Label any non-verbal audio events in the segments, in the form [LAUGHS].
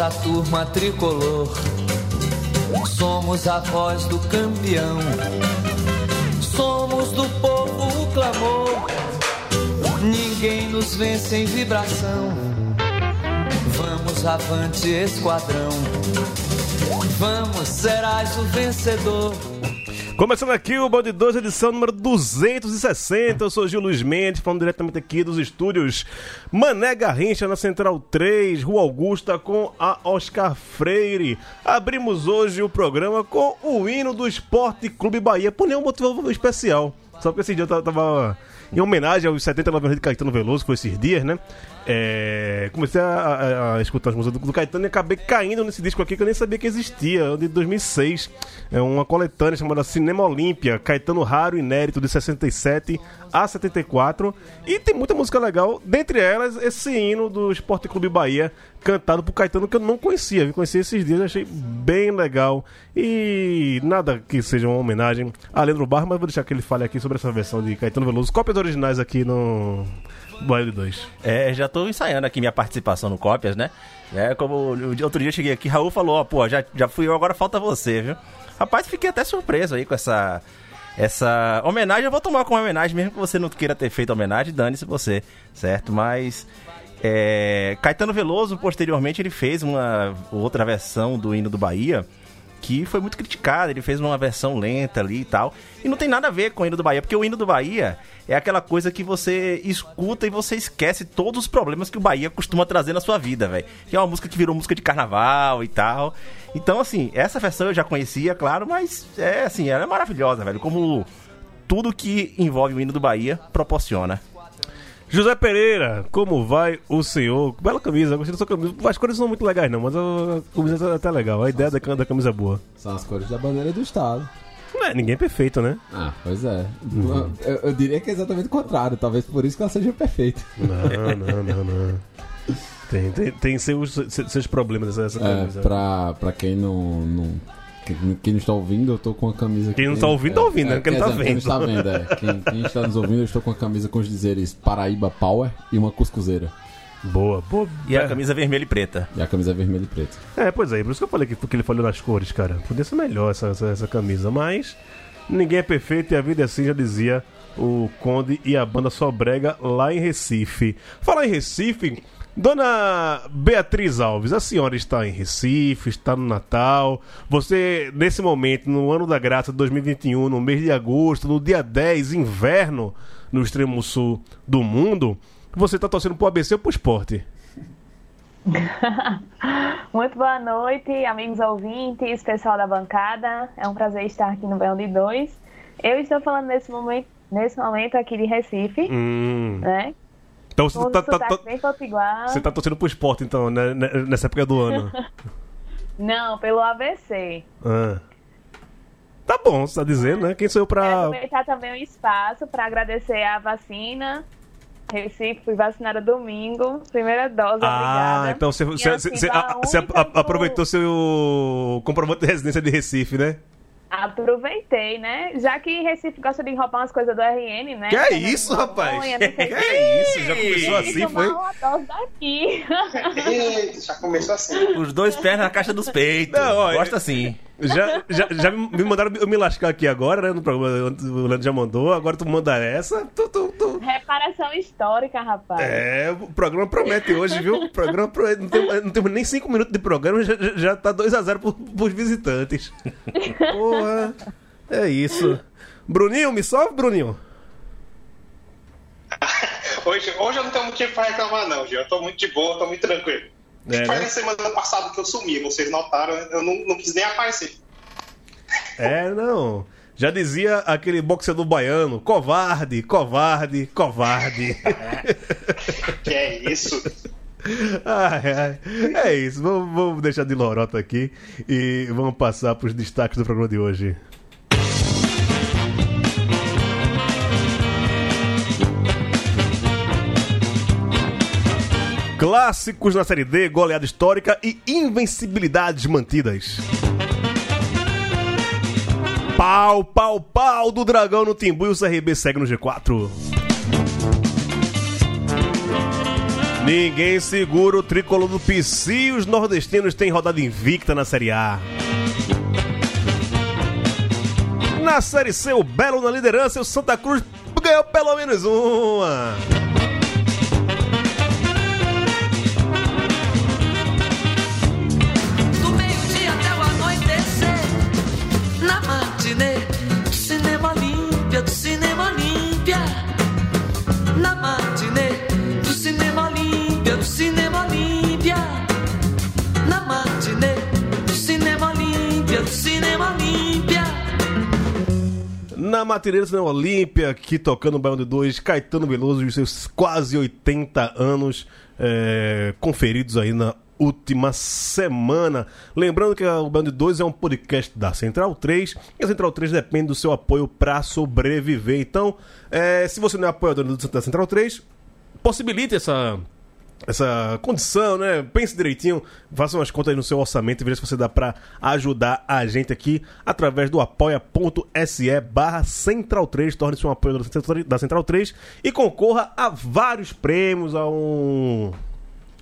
A turma tricolor, somos a voz do campeão, somos do povo o clamor. Ninguém nos vence em vibração. Vamos avante, esquadrão. Vamos, serás o vencedor. Começando aqui o Bande 2, edição número 260. Eu sou Gil Luiz Mendes, falando diretamente aqui dos estúdios Mané Garrincha, na Central 3, Rua Augusta, com a Oscar Freire. Abrimos hoje o programa com o hino do Esporte Clube Bahia, por nenhum motivo especial. Só porque esse dia eu tava em homenagem aos 79 anos de Caetano Veloso, foi esses dias, né? É, comecei a, a, a, escutar as músicas do, do, Caetano e acabei caindo nesse disco aqui que eu nem sabia que existia, de 2006. É uma coletânea chamada Cinema Olímpia, Caetano Raro Inédito, de 67 a 74. E tem muita música legal, dentre elas esse hino do Esporte Clube Bahia, cantado por Caetano, que eu não conhecia. Vi conheci esses dias, achei bem legal. E nada que seja uma homenagem a Leandro Barra, mas vou deixar que ele fale aqui sobre essa versão de Caetano Veloso. Cópias originais aqui no Baile 2. É, já tô ensaiando aqui minha participação no Cópias, né? É, como outro dia eu cheguei aqui, Raul falou, ó, pô, já, já fui eu, agora falta você, viu? Rapaz, fiquei até surpreso aí com essa essa homenagem. Eu vou tomar como homenagem, mesmo que você não queira ter feito homenagem, dane-se você, certo? Mas é, Caetano Veloso, posteriormente, ele fez uma outra versão do hino do Bahia que foi muito criticada. Ele fez uma versão lenta ali e tal. E não tem nada a ver com o hino do Bahia, porque o hino do Bahia é aquela coisa que você escuta e você esquece todos os problemas que o Bahia costuma trazer na sua vida, velho. Que é uma música que virou música de carnaval e tal. Então, assim, essa versão eu já conhecia, claro, mas é assim, ela é maravilhosa, velho. Como tudo que envolve o hino do Bahia proporciona. José Pereira, como vai o senhor? Bela camisa, gostei da sua camisa. As cores não são muito legais, não, mas a camisa é até legal. A ideia da, da camisa é boa. São as cores da bandeira do Estado. Não é, ninguém é perfeito, né? Ah, pois é. Uhum. Eu, eu, diria que é exatamente o contrário. Talvez por isso que ela seja perfeita. Não, não, não, não. Tem, tem, tem seus, seus problemas essa camisa. É, pra, pra quem não, não quem não está ouvindo, eu estou com a camisa. Quem não está ouvindo, está ouvindo, é, né? Quem não está vendo. Quem não está vendo, é. Quem, quem, está nos ouvindo, eu estou com a camisa com os dizeres Paraíba Power e uma cuscuzeira. Boa, boa. E a camisa vermelha e preta. E a camisa vermelha e preta. É, pois é, por isso que eu falei que, que ele falou nas cores, cara. Podia ser melhor essa, essa, essa camisa, mas ninguém é perfeito e a vida é assim, já dizia o Conde e a banda Sobrega lá em Recife. Falar em Recife, Dona Beatriz Alves, a senhora está em Recife, está no Natal. Você, nesse momento, no ano da graça de 2021, no mês de agosto, no dia 10, inverno, no extremo sul do mundo, você está torcendo pro ABC ou pro esporte? [LAUGHS] Muito boa noite, amigos ouvintes, pessoal da bancada. É um prazer estar aqui no Bel de 2. Eu estou falando nesse momento, nesse momento aqui de Recife, hum. né? Então você tá, tá, tá, você tá torcendo pro esporte, então, né, nessa época do ano. [LAUGHS] Não, pelo ABC. Ah. Tá bom, você tá dizendo, né? Quem sou eu pra. Quero aproveitar também o espaço para agradecer a vacina. Recife, fui vacinada domingo, primeira dose, ah, obrigada. então você, você, você, você aproveitou seu comprovante de residência de Recife, né? Aproveitei, né? Já que Recife gosta de roubar umas coisas do RN, né? Que é isso, rapaz? que é isso? Já começou assim, foi? Uma dose daqui. Eita, já começou assim. Os dois pés na caixa dos peitos. Não, ó, Gosta assim. Já, já, já me mandaram eu me lascar aqui agora, né? No programa, o Leandro já mandou, agora tu manda essa. Tu, tu, tu. Reparação histórica, rapaz. É, o programa promete hoje, viu? O programa promete. Não, tem, não temos nem cinco minutos de programa, já, já tá 2x0 pro, pros visitantes. Porra. É isso. Bruninho, me salve, Bruninho. [LAUGHS] hoje, hoje eu não tenho motivo pra reclamar, não, Gil. Eu tô muito de boa, tô muito tranquilo. É, Foi né? na semana passada que eu sumi, vocês notaram, eu não, não quis nem aparecer. É, não. Já dizia aquele boxeador baiano: covarde, covarde, covarde. [LAUGHS] Que é isso? Ai, ai. É isso, vamos, vamos deixar de lorota aqui e vamos passar para os destaques do programa de hoje. Clássicos na Série D, goleada histórica e invencibilidades mantidas. Pau, pau, pau do Dragão no Timbu e o CRB segue no G4. Ninguém segura o tricolor do PC e os nordestinos têm rodada invicta na Série A. Na Série C, o Belo na liderança e o Santa Cruz ganhou pelo menos uma. Na do Cinema Olímpia, aqui tocando o Baião de 2, Caetano Veloso e os seus quase 80 anos é, conferidos aí na última semana. Lembrando que o de 2 é um podcast da Central 3 e a Central 3 depende do seu apoio para sobreviver. Então, é, se você não é apoiador do- da Central 3, possibilite essa essa condição, né? Pense direitinho, faça umas contas aí no seu orçamento e veja se você dá pra ajudar a gente aqui através do apoia.se barra Central 3, torne-se um apoiador da Central 3 e concorra a vários prêmios, a um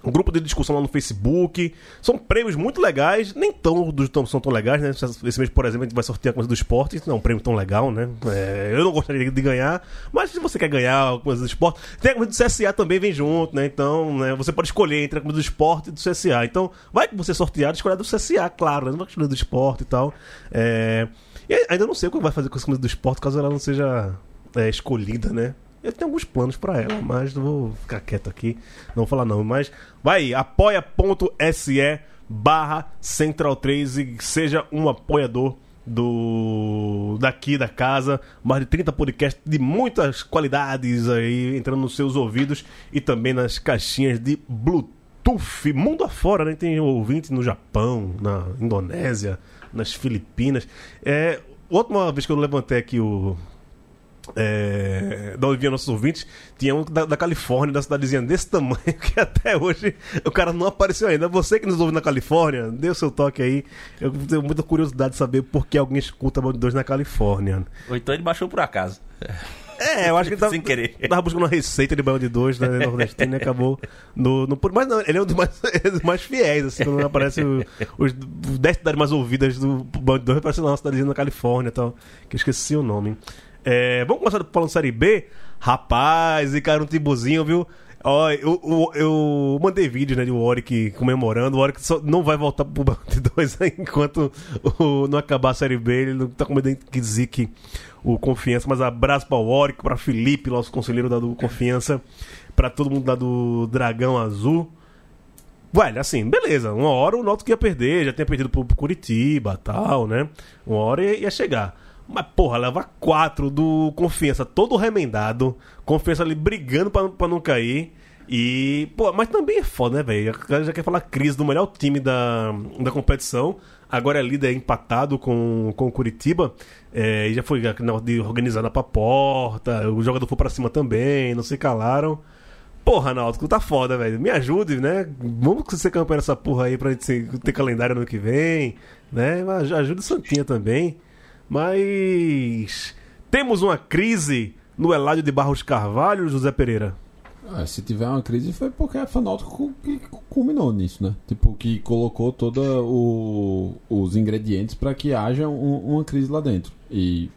um grupo de discussão lá no Facebook. São prêmios muito legais, nem tão, dos- tão, são tão legais, né? Esse mês, por exemplo, a gente vai sortear coisa do esporte, não é um prêmio tão legal, né? É, eu não gostaria de ganhar, mas se você quer ganhar coisa do esporte, tem a coisa do CSA também vem junto, né? Então, né, você pode escolher entre a coisa do esporte e do CSA. Então, vai que você sortear, escolher do CSA, claro, né? Não vai escolher do esporte e tal. É, e ainda não sei o que vai fazer com essa coisa do esporte, caso ela não seja é, escolhida, né? Eu tenho alguns planos pra ela, mas não vou ficar quieto aqui, não vou falar não. Mas vai aí, apoia.se barra Central 3 e seja um apoiador do daqui da casa, mais de 30 podcasts de muitas qualidades aí entrando nos seus ouvidos e também nas caixinhas de Bluetooth, mundo afora, né? Tem ouvinte no Japão, na Indonésia, nas Filipinas. É, última vez que eu levantei aqui o é, da onde nossos ouvintes, tinha um da, da Califórnia, da cidadezinha desse tamanho, [LAUGHS] que até hoje o cara não apareceu ainda. Você que nos ouve na Califórnia, dê o seu toque aí. Eu tenho muita curiosidade de saber por que alguém escuta Band 2 na Califórnia. Ou então ele baixou por acaso. É, eu acho que ele [LAUGHS] tava, Sem querer. tava buscando uma receita de Band 2 né, nordestino e acabou no, no. Mas não, ele é um dos mais, [LAUGHS] dos mais fiéis, assim, quando aparece o- os 10 cidades mais ouvidas do Band 2, aparece lá uma cidadezinha na Califórnia e tal, que eu esqueci o nome. É, vamos começar falando Série B? Rapaz, e cara, um timbuzinho, viu? Ó, eu, eu, eu mandei vídeo, né, de Warwick comemorando. O Warwick só não vai voltar pro Band [LAUGHS] 2 enquanto o- não acabar a Série B. Ele não tá com medo que o Confiança. Mas abraço pra Warwick, pra Felipe, nosso conselheiro da do Confiança, pra todo mundo lá do Dragão Azul. Velho, assim, beleza. Uma hora o Náutico ia perder, já tinha perdido pro Curitiba tal, né? Uma hora ia, ia chegar. Mas, porra, leva quatro do Confiança, todo remendado. Confiança ali brigando pra, pra não cair. E, pô, mas também é foda, né, velho? A galera já quer falar crise do melhor time da, da competição. Agora é líder empatado com, com o Curitiba. É, e já foi de organizada pra porta. O jogador foi pra cima também, não se calaram. Porra, Náutico, tá foda, velho. Me ajude, né? Vamos ser campeão nessa porra aí pra gente ter calendário no ano que vem, né? Ajuda o Santinha também. Mas. Temos uma crise no Eládio de Barros Carvalho, José Pereira. Ah, se tiver uma crise foi porque a Fanáutico que culminou nisso, né? Tipo, que colocou todos os ingredientes para que haja um- uma crise lá dentro. E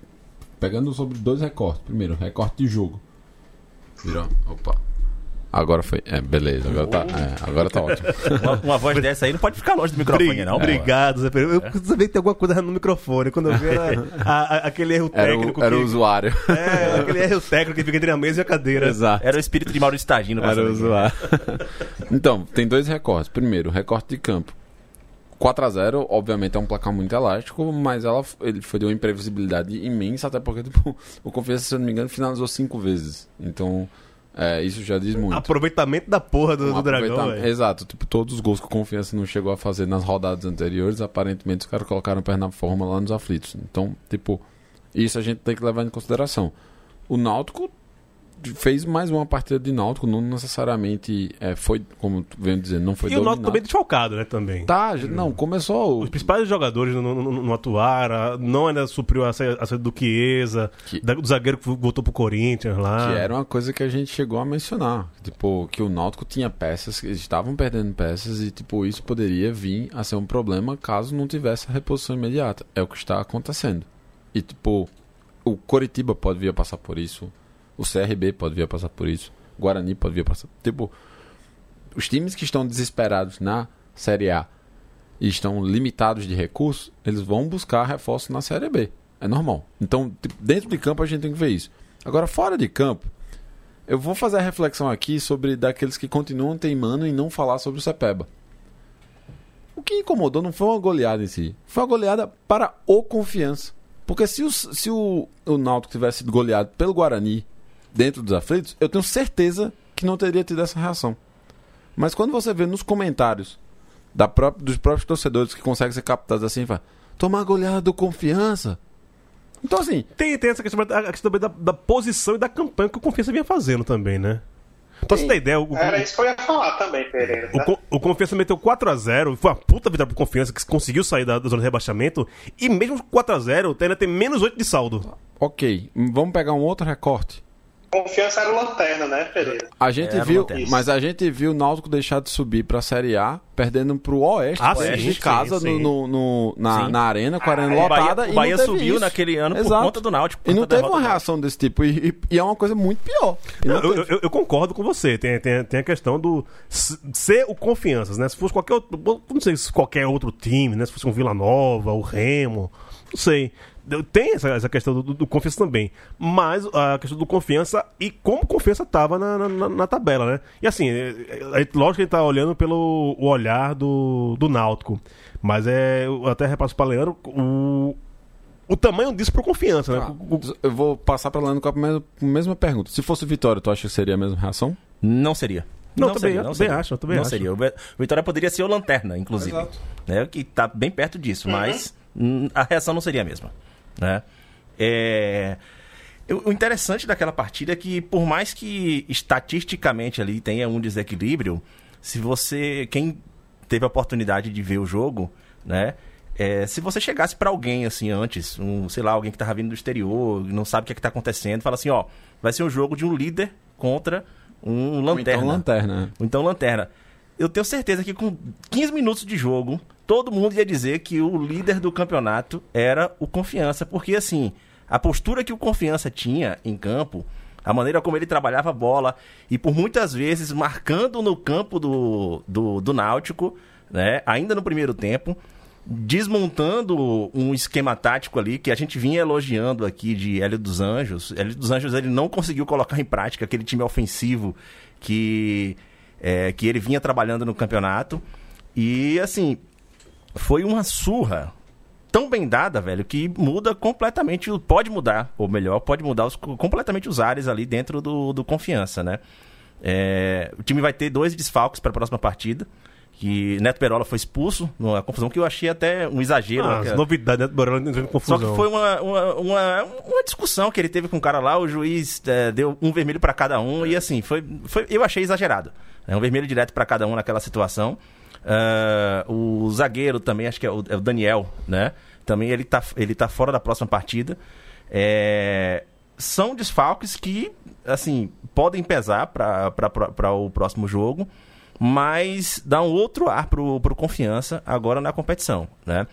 pegando sobre dois recortes. Primeiro, recorte de jogo. Virou. Opa. Agora foi. É, beleza. Agora tá, é, agora tá ótimo. [LAUGHS] Uma, uma voz dessa aí não pode ficar longe do microfone, Bri- não. Obrigado, Zé Pereira. Eu sabia que tem alguma coisa no microfone. Quando eu vi era a- a- aquele erro Era técnico. o, era que- o usuário. É, aquele erro técnico que fica entre a mesa e a cadeira. Exato. Era o espírito de Maurício Tagino Era o aqui. usuário. [LAUGHS] então, tem dois recortes. Primeiro, recorte de campo. 4x0, obviamente, é um placar muito elástico, mas ela, ele foi de uma imprevisibilidade imensa, até porque tipo, [LAUGHS] o Confiança, se eu não me engano, finalizou cinco vezes. Então, é, isso já diz muito. Aproveitamento da porra do, Um do Dragão. Exato, tipo, todos os gols que o Confiança não chegou a fazer nas rodadas anteriores, aparentemente os caras colocaram o pé na forma lá nos aflitos. Então, tipo, isso a gente tem que levar em consideração. O Náutico fez mais uma partida de Náutico, não necessariamente é, foi, como tu vem dizer, não foi E o Náutico dominado. também desfalcado, né, também. Tá, não, começou. Os principais jogadores não, não, não atuaram, não ainda supriu a saída do Chiesa, Que- do zagueiro que voltou pro Corinthians lá. Que era uma coisa que a gente chegou a mencionar. Tipo, que o Náutico tinha peças, que eles estavam perdendo peças e, tipo, isso poderia vir a ser um problema caso não tivesse a reposição imediata. É o que está acontecendo. E, tipo, o Coritiba pode vir a passar por isso. O CRB pode vir a passar por isso. O Guarani pode vir a passar. Tipo, os times que estão desesperados na Série A e estão limitados de recursos, eles vão buscar reforço na Série B. É normal. Então, tipo, dentro de campo a gente tem que ver isso. Agora, fora de campo, eu vou fazer a reflexão aqui sobre daqueles que continuam teimando em não falar sobre o Cepeba. O que incomodou não foi uma goleada em si, foi uma goleada para o confiança. Porque se, o, se o, o Náutico tivesse sido goleado pelo Guarani dentro dos aflitos, eu tenho certeza que não teria tido essa reação. Mas quando você vê nos comentários da pró- dos próprios torcedores que conseguem ser captados assim, fala, tomar goleada do confiança. Então assim, Tem, tem essa questão, a questão também da, da posição e da campanha que o Confiança vinha fazendo também, né? Pra você ter ideia, o, Era isso que eu ia falar também, Pereira. o, né? Con- o Confiança meteu 4x0, foi uma puta vitória pro Confiança que conseguiu sair da, da zona de rebaixamento, e mesmo 4x0 ainda tem menos 8 de saldo. ok, vamos pegar um outro recorte. Confiança era o lanterna, né, Pereira? A gente Era viu, mas a gente viu o Náutico deixar de subir pra Série A, perdendo pro Oeste, Ah, Oeste sim, de casa sim, sim. No, no- na, na arena, com a arena Ah, O Bahia, lotada. o e Bahia não teve subiu isso. naquele ano por Exato. conta do Náutico. por E não teve uma reação desse tipo. E, e- e é uma coisa muito pior. Não Eu, eu- eu concordo com você. Tem, tem, tem a questão do ser o confianças, né? Se fosse qualquer outro. Não sei se qualquer outro time, né? Se fosse um Vila Nova, o Remo. Não sei. Tem essa, essa questão do, do confiança também. Mas a questão do confiança e como confiança tava na, na, na tabela, né? E assim, é, é, lógico que ele tá olhando pelo o olhar do, do Náutico. Mas é. Eu até repasso pra Leandro o, o tamanho disso pro confiança, né? Ah, O- eu vou passar pra Leandro com a mesma, mesma pergunta. Se fosse Vitória, tu acha que seria a mesma reação? Não seria. Não, também- seria, também seria. acho, eu também não acho. seria. O Vitória poderia ser o Lanterna, inclusive. Né, que tá bem perto disso, mas hum, a reação não seria a mesma. Né? É, O interessante daquela partida é que, por mais que estatisticamente ali tenha um desequilíbrio, se você. Quem teve a oportunidade de ver o jogo, né? é, se você chegasse pra alguém assim antes, um, sei lá, alguém que tava vindo do exterior, não sabe o que, é que tá acontecendo, fala assim, ó, vai ser um jogo de um líder contra um Ou lanterna. Então, lanterna. Ou então lanterna. Eu tenho certeza que com 15 minutos de jogo, todo mundo ia dizer que o líder do campeonato era o Confiança, porque assim, a postura que o Confiança tinha em campo, a maneira como ele trabalhava a bola, e por muitas vezes marcando no campo do, do, do Náutico, né, ainda no primeiro tempo, desmontando um esquema tático ali que a gente vinha elogiando aqui de Hélio dos Anjos. Hélio dos Anjos ele não conseguiu colocar em prática aquele time ofensivo que, é, que ele vinha trabalhando no campeonato. E assim, foi uma surra tão bem dada, velho, que muda completamente, pode mudar, ou melhor, pode mudar os- completamente os ares ali dentro do, do confiança, né? É, o time vai ter dois desfalques para a próxima partida. Que Neto Perola foi expulso numa confusão que eu achei até um exagero. Ah, né, as novidades, né? Borel entrando em só confusão. que foi uma, uma, uma, uma discussão que ele teve com o cara lá, o juiz é, deu um vermelho pra cada um, e assim, foi, foi, eu achei exagerado. É um vermelho direto pra cada um naquela situação. Ah, o zagueiro também, acho que é o, é o Daniel, né? Também ele tá, ele tá fora da próxima partida. É, são desfalques que, assim, podem pesar para o próximo jogo, mas dá um outro ar pro, pro confiança agora na competição, né?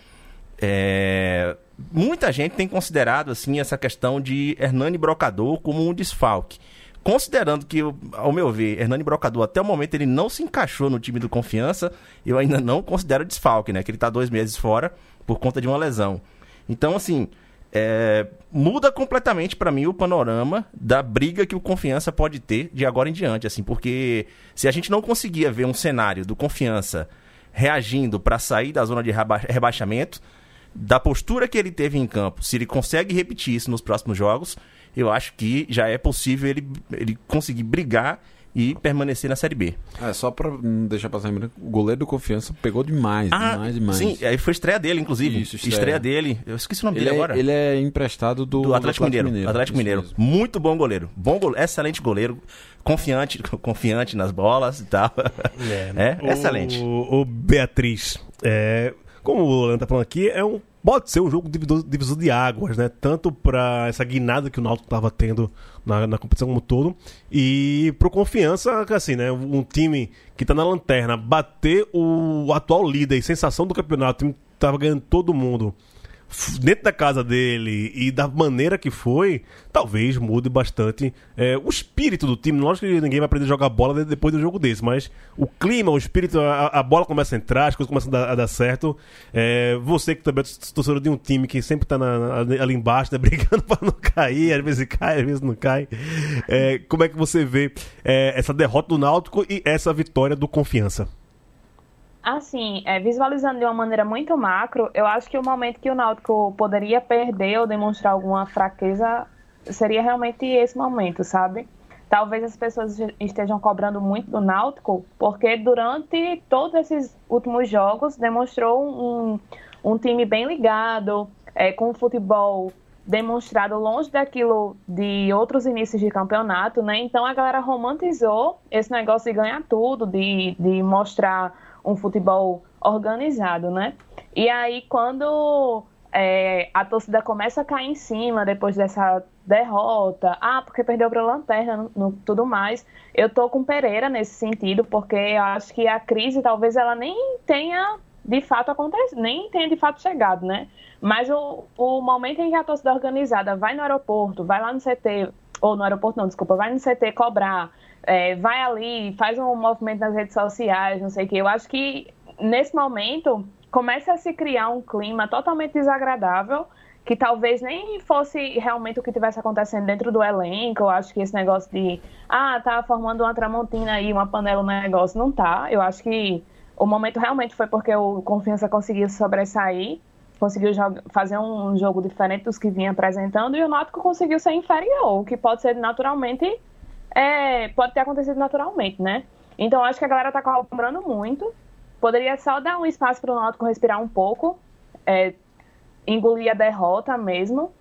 É, muita gente tem considerado assim essa questão de Hernani Brocador como um desfalque. Considerando que, ao meu ver, Hernani Brocador até o momento ele não se encaixou no time do Confiança, eu ainda não considero desfalque, né? Que ele tá dois meses fora por conta de uma lesão. Então, assim, é, muda completamente para mim o panorama da briga que o Confiança pode ter de agora em diante, assim, porque se a gente não conseguia ver um cenário do Confiança reagindo para sair da zona de reba- rebaixamento, da postura que ele teve em campo, se ele consegue repetir isso nos próximos jogos, eu acho que já é possível ele, ele conseguir brigar e permanecer na Série B. É, só pra não deixar passar em branco, o goleiro do Confiança pegou demais, demais, demais. Ah, sim, aí foi estreia dele, inclusive. Isso, estreia. estreia. dele. Eu esqueci o nome Ele dele é, agora. ele é emprestado do, do Atlético, Mineiro. Atlético Isso Mineiro. mesmo. Muito bom goleiro. Bom goleiro, excelente goleiro. Confiante, [LAUGHS] confiante nas bolas e tal. É, [LAUGHS] O- excelente. O, Beatriz, é, como o Leandro tá falando aqui, é um, pode ser um jogo divisor, divisor de águas, né? Tanto pra essa guinada que o Náutico tava tendo na, na competição como um todo, e pro confiança, assim, né? Um time que tá na lanterna, bater o atual líder e sensação do campeonato, o time tava ganhando todo mundo dentro da casa dele e da maneira que foi, talvez mude bastante é, o espírito do time. Lógico que ninguém vai aprender a jogar bola de- depois do jogo desse, mas o clima, o espírito, a, a bola começa a entrar, as coisas começam a dar, a dar certo. É, você que também é torcedor de um time que sempre tá na- na- ali embaixo, né, [LAUGHS] brigando para não cair, às vezes cai, às vezes não cai. É, como é que você vê é, essa derrota do Náutico e essa vitória do Confiança? Assim, é, visualizando de uma maneira muito macro, eu acho que o momento que o Náutico poderia perder ou demonstrar alguma fraqueza seria realmente esse momento, sabe? Talvez as pessoas estejam cobrando muito do Náutico, porque durante todos esses últimos jogos demonstrou um, um time bem ligado, é, com futebol demonstrado longe daquilo de outros inícios de campeonato, né? Então a galera romantizou esse negócio de ganhar tudo, de, de mostrar um futebol organizado, né? E aí quando é, a torcida começa a cair em cima depois dessa derrota, ah, porque perdeu para Lanterna, no, no- tudo mais, eu tô com Pereira nesse sentido, porque eu acho que a crise talvez ela nem tenha de fato acontecido, nem tenha de fato chegado, né? Mas o, o momento em que a torcida organizada vai no aeroporto, vai lá no CT, ou no aeroporto não, desculpa, vai no CT cobrar, é, vai ali, faz um movimento nas redes sociais, não sei o que. Eu acho que nesse momento começa a se criar um clima totalmente desagradável, que talvez nem fosse realmente o que tivesse acontecendo dentro do elenco. Eu acho que esse negócio de, ah, tá formando uma tramontina aí, uma panela no negócio, não tá. Eu acho que o momento realmente foi porque o Confiança conseguiu sobressair, conseguiu fazer um jogo diferente dos que vinha apresentando, e o Náutico conseguiu ser inferior, o que pode ser naturalmente é, pode ter acontecido naturalmente, né? Então acho que a galera tá cobrando muito. Poderia só dar um espaço para o Náutico respirar um pouco, é, engolir a derrota mesmo.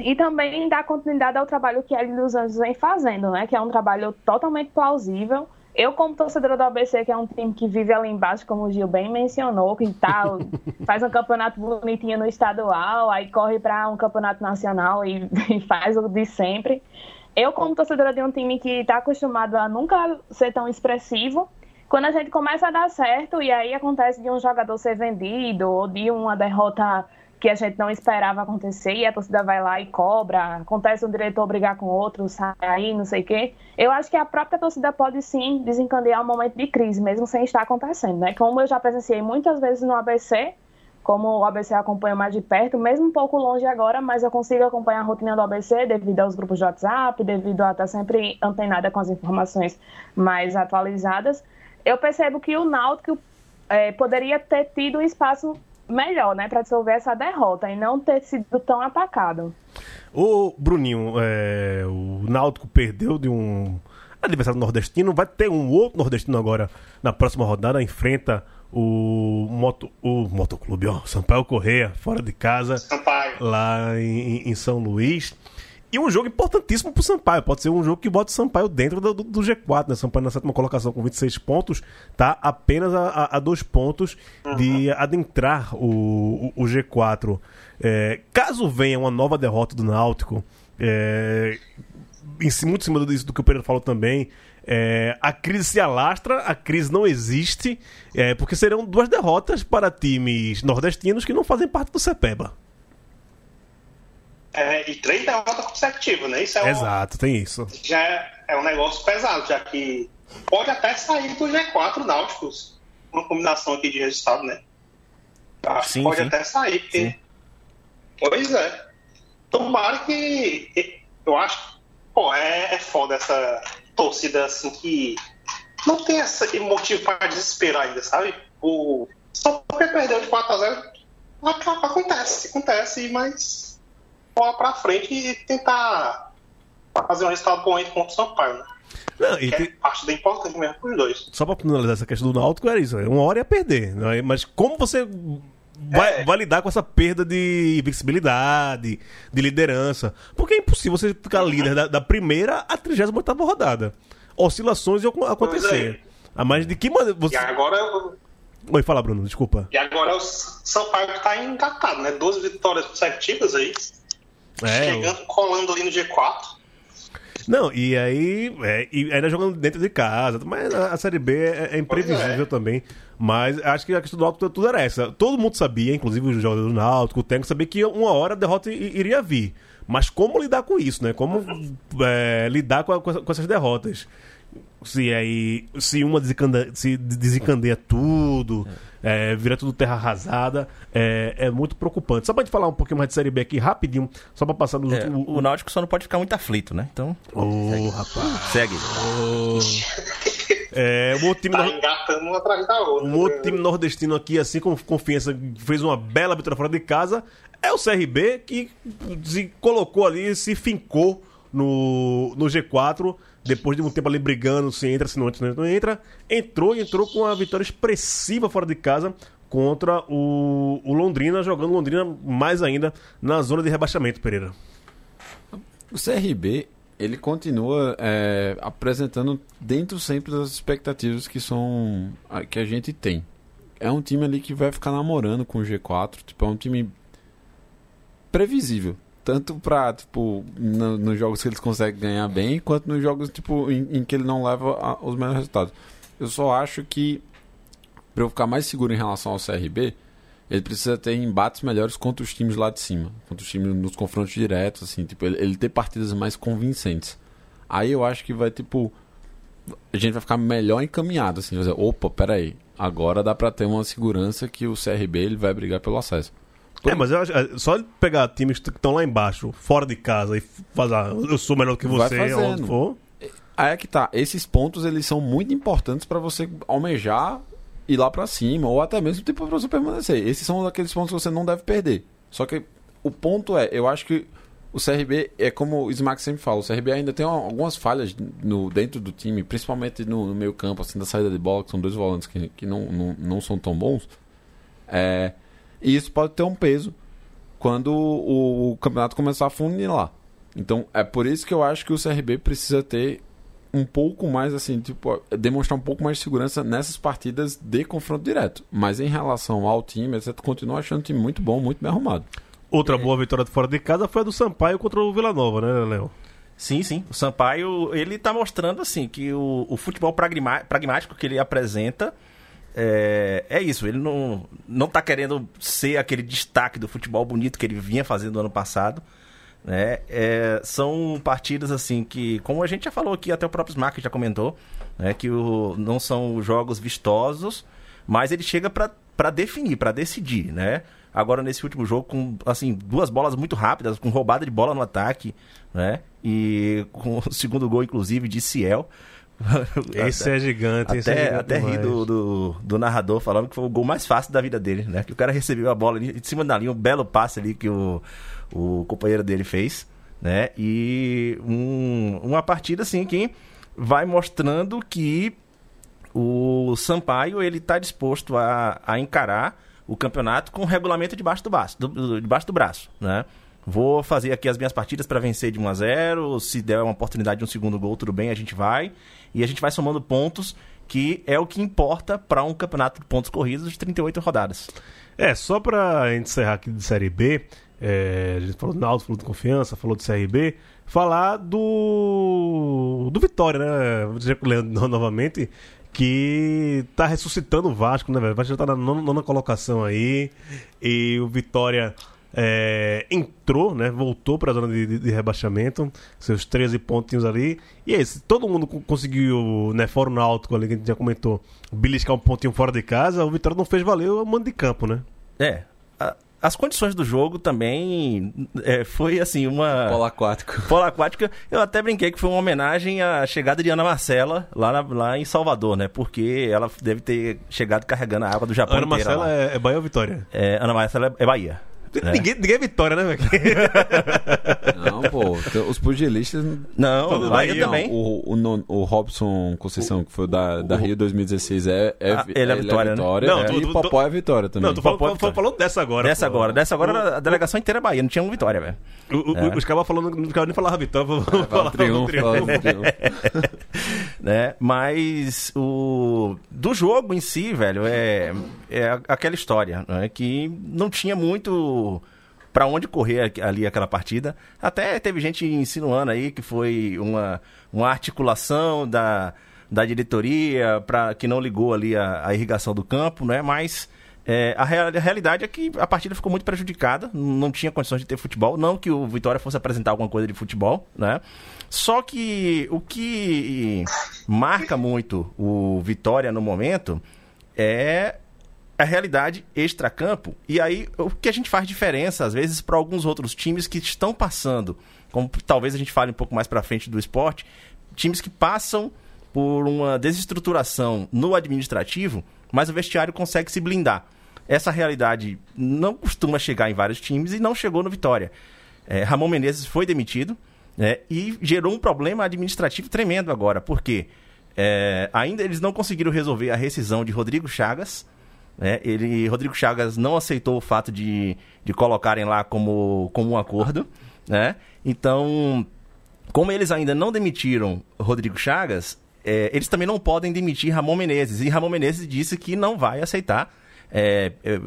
E também dar continuidade ao trabalho que a L dos Anjos vem fazendo, né? Que é um trabalho totalmente plausível. Eu, como torcedora do ABC, que é um time que vive ali embaixo, como o Gil bem mencionou, que tal, [LAUGHS] faz um campeonato bonitinho no estadual, aí corre para um campeonato nacional e, [LAUGHS] e faz o de sempre. Eu, como torcedora de um time que está acostumado a nunca ser tão expressivo, quando a gente começa a dar certo e aí acontece de um jogador ser vendido ou de uma derrota que a gente não esperava acontecer e a torcida vai lá e cobra, acontece um diretor brigar com outro, sai aí, não sei o quê. Eu acho que a própria torcida pode sim desencadear um momento de crise, mesmo sem estar acontecendo, né? Como eu já presenciei muitas vezes no ABC, como o ABC acompanha mais de perto, mesmo um pouco longe agora, mas eu consigo acompanhar a rotina do ABC devido aos grupos de WhatsApp, devido a estar sempre antenada com as informações mais atualizadas. Eu percebo que o Náutico eh, poderia ter tido um espaço melhor, né, para dissolver essa derrota e não ter sido tão atacado. O Bruninho, é, o Náutico perdeu de um adversário nordestino, vai ter um outro nordestino agora na próxima rodada, enfrenta o Moto, o Motoclube, ó, Sampaio Correia, fora de casa, Sampaio. lá em, em São Luís. E um jogo importantíssimo pro Sampaio. Pode ser um jogo que bota o Sampaio dentro do, do- do G4, né? Sampaio na sétima colocação com 26 pontos, tá apenas a, a- a dois pontos de adentrar o, o- o G4. É, caso venha uma nova derrota do Náutico, é, em muito em cima disso do que o Pereira falou também. É, a crise se alastra, a crise não existe, é, porque serão duas derrotas para times nordestinos que não fazem parte do CEPEBA. É, e três derrotas consecutivas, né? Isso é um, Exato, tem isso. já é, é um negócio pesado, já que pode até sair do G4 Náuticos. Uma combinação aqui de resultado, né? Acho que Sim, pode sim. até sair, porque. Pois é. Tomara que. Eu acho que. Pô, é, é foda essa torcida assim que. Não tem esse motivo para desesperar ainda, sabe? o, só porque perdeu de 4x0, acontece, acontece, mas bola pra frente e tentar fazer um resultado bom contra o Sampaio, né? Não, e Que tem- é parte da importante mesmo pros dois. Só pra finalizar essa questão do Náutico, era isso. Uma hora ia perder. é? Mas como você vai, É. vai lidar com essa perda de visibilidade, de liderança? Porque é impossível você ficar líder da, da primeira à 38 rodada. Oscilações iam acon- acontecer. A mais de que maneira. Você... E agora, eu- Oi, fala, Bruno, desculpa. e agora é o Sampaio que tá engatado, né? 12 vitórias consecutivas aí. É, chegando, colando ali no G4. Não, e aí. é, e ainda jogando dentro de casa. Mas a, a Série B é, é imprevisível Pois é. também. Mas acho que a questão do Náutico tudo era essa. Todo mundo sabia, inclusive os jogadores do Náutico, o técnico, sabia que uma hora a derrota iria vir. Mas como lidar com isso, né? Como é, lidar com, a- com essa- com essas derrotas? Se aí. Se uma desencande- se desencandeia tudo, é, vira tudo terra arrasada, é, é muito preocupante. Só pra gente falar um pouquinho mais de Série B aqui, rapidinho, só pra passar nos É, últimos. o Náutico só não pode ficar muito aflito, né? Então, Ô, rapaz. segue. É, um outro time, Tá nor- atrás da outra. um outro time nordestino aqui, assim com confiança, fez uma bela vitória fora de casa, é o CRB, que se colocou ali, se fincou no, no G4, depois de um tempo ali brigando, se entra, se não entra, se não entra, entrou e entrou com uma vitória expressiva fora de casa contra o, o Londrina, jogando Londrina mais ainda na zona de rebaixamento, Pereira. O CRB, ele continua é, apresentando dentro sempre das expectativas que são que a gente tem. É um time ali que vai ficar namorando com o G4, tipo, é um time previsível. Tanto pra, tipo, no- nos jogos que eles conseguem ganhar bem, quanto nos jogos, tipo, em, em que ele não leva a- os melhores resultados. Eu só acho que, pra eu ficar mais seguro em relação ao CRB, ele precisa ter embates melhores contra os times lá de cima. Contra os times nos confrontos diretos, assim, tipo, ele, ele ter partidas mais convincentes. Aí eu acho que vai, tipo. A gente vai ficar melhor encaminhado, assim, vai dizer, opa, peraí, agora dá pra ter uma segurança que o CRB ele vai brigar pelo acesso. É, mas eu acho, é, só ele pegar times que estão lá embaixo, fora de casa, e fazer, ah, eu sou melhor que você, onde for. Aí é que tá, esses pontos eles são muito importantes pra você almejar ir lá pra cima, ou até mesmo tipo, pra você permanecer. Esses são aqueles pontos que você não deve perder. Só que o ponto é, eu acho que o CRB é como o Smack sempre fala, o CRB ainda tem algumas falhas no, dentro do time, principalmente no, no meio campo, assim, da saída de bola, que são dois volantes que, que não, não, não são tão bons. É, e isso pode ter um peso quando o, o campeonato começar a funilar. Então, é por isso que eu acho que o CRB precisa ter um pouco mais, assim, tipo, demonstrar um pouco mais de segurança nessas partidas de confronto direto. Mas em relação ao time, você continua achando o time muito bom, muito bem arrumado. Outra boa vitória de fora de casa foi a do Sampaio contra o Vila Nova, né, Léo? Sim, sim. O Sampaio, ele tá mostrando, assim, que o, o futebol pragma- pragmático que ele apresenta é, é isso. Ele não, não tá querendo ser aquele destaque do futebol bonito que ele vinha fazendo no ano passado. Né? É, são partidas, assim, que, como a gente já falou aqui, até o próprio Smack já comentou, né, que o, não são jogos vistosos, mas ele chega pra definir, pra decidir, né? Agora nesse último jogo com assim duas bolas muito rápidas, com roubada de bola no ataque, né? E com o segundo gol inclusive de Ciel. [LAUGHS] Esse é gigante, esse é Até, gigante até ri do, do, do narrador falando que foi o gol mais fácil da vida dele, né? Que o cara recebeu a bola ali de cima da linha, um belo passe ali que o, o companheiro dele fez, né? E um, uma partida assim que vai mostrando que o Sampaio ele tá disposto a, a encarar o campeonato com o regulamento debaixo do braço, do, do- debaixo do braço, né? Vou fazer aqui as minhas partidas para vencer de 1 a 0, se der uma oportunidade de um segundo gol, tudo bem, a gente vai e a gente vai somando pontos, que é o que importa para um campeonato de pontos corridos de 38 rodadas. É, só pra encerrar aqui de Série B, é, a gente falou do Náutico, falou de Confiança, falou de CRB, falar do do Vitória, né? Vou dizer com o Leandro [LAUGHS] novamente, que tá ressuscitando o Vasco, né, velho? O Vasco já tá na nona, nona colocação aí, e o Vitória é, entrou, né? Voltou pra zona de, de- de rebaixamento, seus 13 pontinhos ali, e é isso, todo mundo co- conseguiu, né, fora o Náutico ali, que a gente já comentou, beliscar um pontinho fora de casa, o Vitória não fez valer o mando de campo, né? É. A, as condições do jogo também é, foi assim uma Polo aquático. polo aquática. Eu até brinquei que foi uma homenagem à chegada de Ana Marcela lá, na- lá em Salvador, né? Porque ela deve ter chegado carregando a água do Japão Ana inteira Marcela lá. é, é Bahia ou Vitória? É, Ana Marcela é Bahia. Né? Ninguém, ninguém é Vitória, né, velho? [LAUGHS] Não, pô. tem- Os pugilistas. Não, Bahia Bahia, também. O, o, o Robson Conceição, que foi da, da Rio 2016, é, é, Ah, ele é Vitória, né? Não, é, tu- e tu- o Popó é Vitória também. Não, tu falou, é falou, Vitória. falou dessa agora. Dessa pô. agora. Dessa agora a delegação inteira é Bahia, não tinha um Vitória, velho. O- o- É. Os caras falando, não ficava nem falava Vitória, vou Fala falar triunfo, fala o triunfo. [LAUGHS] né? Mas o do jogo em si, velho, é, é aquela história, né? Que não tinha muito pra onde correr ali aquela partida. Até teve gente insinuando aí que foi uma, uma articulação da, da diretoria para que não ligou ali a, a irrigação do campo, né? Mas é, a, real- a realidade é que a partida ficou muito prejudicada, não tinha condições de ter futebol, não que o Vitória fosse apresentar alguma coisa de futebol, né? Só que o que marca muito o Vitória no momento é a realidade extracampo. E aí, o que a gente faz diferença, às vezes, para alguns outros times que estão passando, como talvez a gente fale um pouco mais para frente do esporte, times que passam por uma desestruturação no administrativo, mas o vestiário consegue se blindar. Essa realidade não costuma chegar em vários times e não chegou no Vitória. É, Ramon Menezes foi demitido né, e gerou um problema administrativo tremendo agora, porque é, ainda eles não conseguiram resolver a rescisão de Rodrigo Chagas. Né, ele, Rodrigo Chagas não aceitou o fato de, de colocarem lá como, como um acordo. Né? Então, como eles ainda não demitiram Rodrigo Chagas, é, eles também não podem demitir Ramon Menezes. E Ramon Menezes disse que não vai aceitar é, é,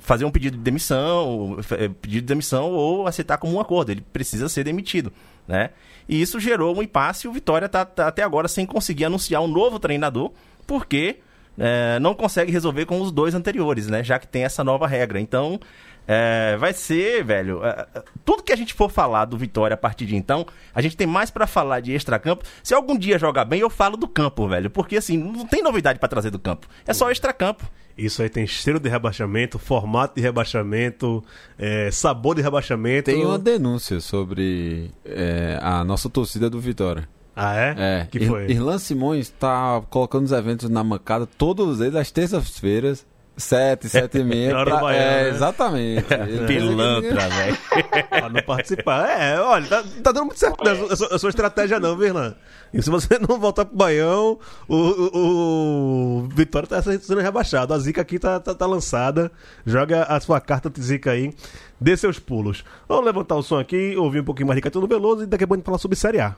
fazer um pedido de demissão, é, pedido de demissão ou aceitar como um acordo. Ele precisa ser demitido, né? E isso gerou um impasse. e O Vitória está até agora sem conseguir anunciar um novo treinador, porque é, não consegue resolver com os dois anteriores, né? Já que tem essa nova regra. Então, é, vai ser, velho. é, é, tudo que a gente for falar do Vitória a partir de então, a gente tem mais pra falar de extracampo. Se algum dia jogar bem, eu falo do campo, velho. Porque assim, não tem novidade pra trazer do campo. É só extracampo. Isso aí tem cheiro de rebaixamento, formato de rebaixamento, é, sabor de rebaixamento. Tem uma denúncia sobre é, a nossa torcida do Vitória. Ah, é? É, Que Ir- foi? Irlan Simões tá colocando os eventos na mancada todos eles às terças-feiras, sete, sete e [LAUGHS] meia. Pra- Baiano, é, né? exatamente. [LAUGHS] Pilantra, velho. [LAUGHS] pra não participar. É, olha, tá, tá dando muito certo né, a, sua, a sua estratégia não, viu, Irlan? E se você não voltar pro Baião, o, o, o Vitória tá sendo rebaixado. A zica aqui tá, tá, tá lançada. Joga a sua carta de zica aí. Dê seus pulos. Vamos levantar o som aqui, ouvir um pouquinho mais de Caetano Veloso e daqui a pouco a gente falar sobre Série A.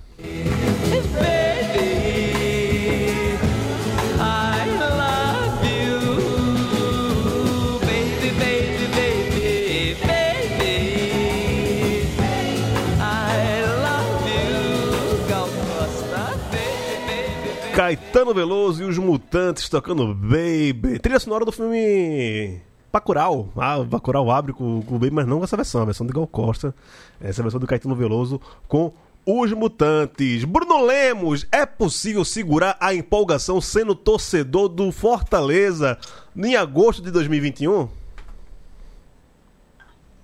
Caetano Veloso e os Mutantes tocando Baby. Trilha sonora do filme Bacurau. Ah, Bacurau abre com, com o Baby, mas não com essa versão. A versão do Gal Costa. Essa é versão do Caetano Veloso com os Mutantes. Bruno Lemos, é possível segurar a empolgação sendo torcedor do Fortaleza em agosto de 2021?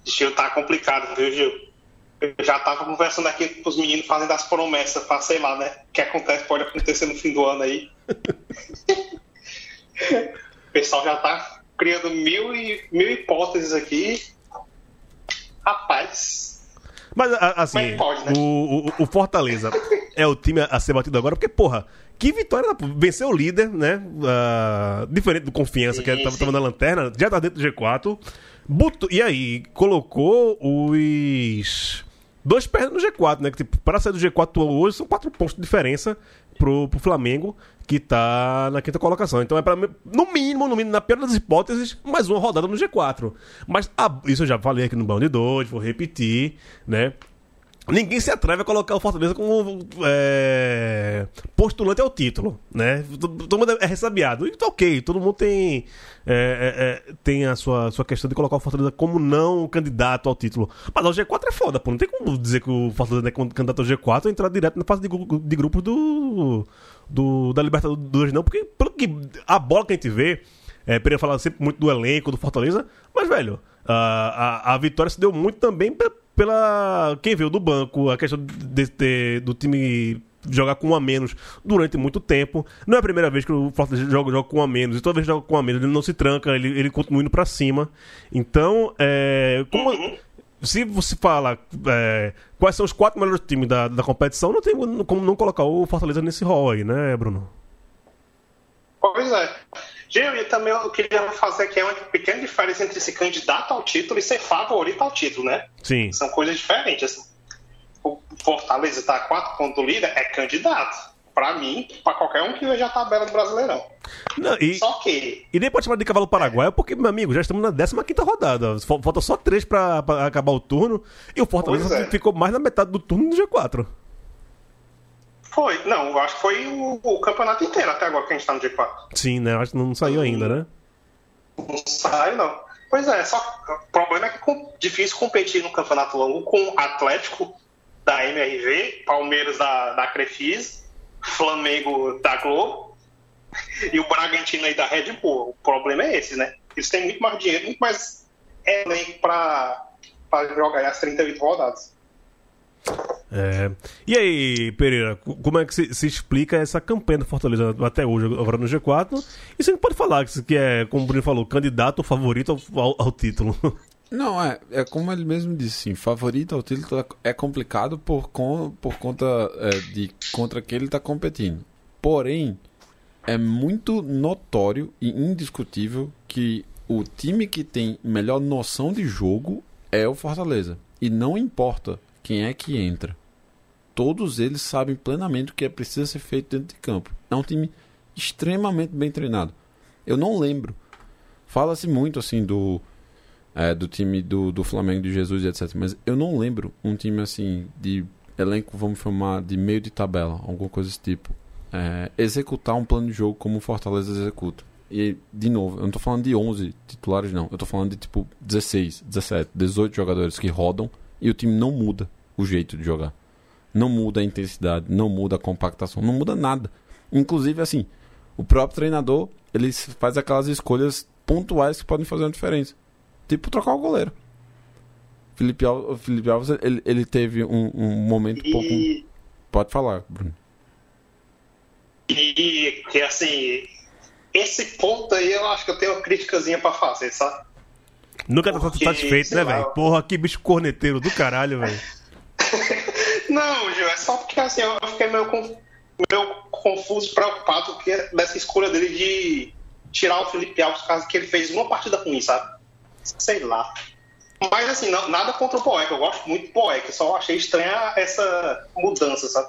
Gil, tá complicado, viu, Gil? Eu já tava conversando aqui com os meninos fazendo as promessas pra, sei lá, né? O que acontece, pode acontecer no fim do ano aí. [LAUGHS] o pessoal já tá criando mil, e, mil hipóteses aqui. Rapaz, Mas, a- assim, Mas pode, né? o, o- o Fortaleza é o time a ser batido agora, porque, porra, que vitória, pô. venceu o líder, né? Ah, diferente do Confiança, que Sim, tava, sim. tava na lanterna, já tá dentro do G4. Botou, e aí, colocou os dois pés no G4, né? Que, tipo, para sair do G4 hoje, são quatro pontos de diferença pro, pro Flamengo, que tá na quinta colocação. Então é para no mínimo, no mínimo, na pior das hipóteses, mais uma rodada no G4. Mas a- isso eu já falei aqui no de Dois, vou repetir, né? Ninguém se atreve a colocar o Fortaleza como é, postulante ao título, né? Todo mundo é ressabiado. E tá ok, todo mundo tem, é, é, é, tem a sua, sua questão de colocar o Fortaleza como não candidato ao título. Mas o G4 é foda, pô. Não tem como dizer que o Fortaleza é candidato ao G4 e entrar direto na fase de, de grupos do, do, da Libertadores, não. Porque pelo que a bola que a gente vê, é, Pereira fala sempre muito do elenco, do Fortaleza, mas, velho, a, a, a vitória se deu muito também pe- pela quem veio do banco, a questão de, de- do time jogar com um a menos durante muito tempo. Não é a primeira vez que o Fortaleza joga, joga com um a menos, e toda vez que joga com um a menos, ele não se tranca, ele, ele continua indo pra cima. Então, é, como, se você fala é, quais são os quatro melhores times da, da competição, não tem como não colocar o Fortaleza nesse rol aí, né, Bruno? Pois é. Gil, e também eu queria fazer aqui uma pequena diferença entre ser candidato ao título e ser favorito ao título, né? Sim. São coisas diferentes. assim. O Fortaleza tá a quatro pontos do líder, é candidato. Pra mim, pra qualquer um que veja a tabela do Brasileirão. Não, e, Só que, e nem pode chamar de cavalo paraguaio, porque, meu amigo, já estamos na 15 rodada. Fal- Falta só três pra, pra acabar o turno. E o Fortaleza é. ficou mais na metade do turno do G4. Foi. Não, eu acho que foi o, o campeonato inteiro até agora que a gente tá no G4. Sim, né? Acho que não saiu ainda, né? Não sai, não. Pois é, só o problema é que é difícil competir no campeonato longo com Atlético da MRV, Palmeiras da, da Crefisa, Flamengo da Globo [LAUGHS] e o Bragantino aí da Red Bull. O problema é esse, né? Eles têm muito mais dinheiro, muito mais elenco pra, pra jogar as 38 rodadas. É. E aí, Pereira, co- como é que se, se explica essa campanha do Fortaleza até hoje, agora no G4? E você pode falar que, que é, como o Bruno falou, candidato favorito ao, ao- ao título. [LAUGHS] Não, é, é como ele mesmo disse, sim, favorito ao título é complicado por, por conta é, de contra quem ele está competindo. Porém, é muito notório e indiscutível que o time que tem melhor noção de jogo é o Fortaleza. E não importa quem é que entra. Todos eles sabem plenamente o que é preciso ser feito dentro de campo. É um time extremamente bem treinado. Eu não lembro. Fala-se muito assim do é, do time do, do Flamengo de Jesus e etc. Mas eu não lembro um time assim de elenco, vamos chamar de meio de tabela, alguma coisa desse tipo. É, executar um plano de jogo como o Fortaleza executa. E, de novo, eu não tô falando de 11 titulares, não. Eu tô falando de tipo 16, 17, 18 jogadores que rodam e o time não muda o jeito de jogar. Não muda a intensidade, não muda a compactação, não muda nada. Inclusive, assim, o próprio treinador ele faz aquelas escolhas pontuais que podem fazer uma diferença. Tipo trocar o goleiro. Felipe Alves, Felipe Alves ele, ele teve um, um momento um pouco. E, Pode falar, Bruno. e que assim, esse ponto aí eu acho que eu tenho uma criticazinha pra fazer, sabe? Nunca tá Porque, satisfeito, sei né, velho? Porra, que bicho corneteiro do caralho, velho. [LAUGHS] Não, Gil, é só porque assim, eu fiquei meio, conf- meio confuso, preocupado porque dessa escolha dele de tirar o Felipe Alves, caso que ele fez uma partida ruim, sabe? Sei lá. Mas assim, não- nada contra o Boeck, eu gosto muito do Boeck, só achei estranha essa mudança, sabe?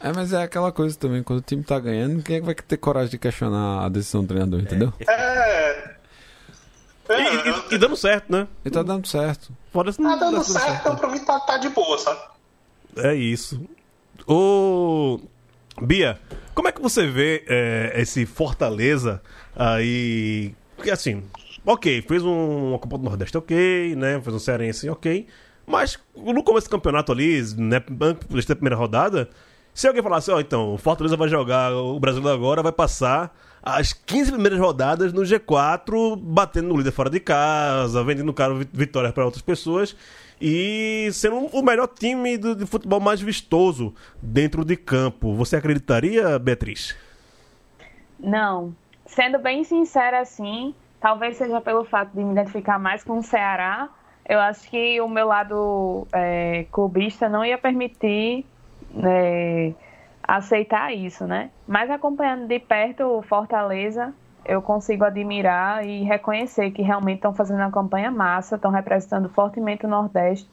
É, mas é aquela coisa também, quando o time tá ganhando, quem é que vai ter coragem de questionar a decisão do treinador, entendeu? É. E, É, e- e dando certo, né? Ele tá dando certo. Fora tá dando certo, então pra mim tá, tá de boa, sabe? É isso. Ô. Bia, como é que você vê é, esse Fortaleza aí? Porque assim, ok, fez um, uma Copa do Nordeste ok, né? Fez um Cearense ok. Mas no começo do campeonato ali, né? Antes da primeira rodada, se alguém falasse, ó, então, o Fortaleza vai jogar o Brasil agora, vai passar as 15 primeiras rodadas no G4, batendo no líder fora de casa, vendendo caro vi- vitórias para outras pessoas e sendo o melhor time do, de futebol mais vistoso dentro de campo. Você acreditaria, Beatriz? Não. Sendo bem sincera, assim, talvez seja pelo fato de me identificar mais com o Ceará, eu acho que o meu lado é, clubista não ia permitir é, aceitar isso, né? Mas acompanhando de perto o Fortaleza, eu consigo admirar e reconhecer que realmente estão fazendo uma campanha massa, estão representando fortemente o Nordeste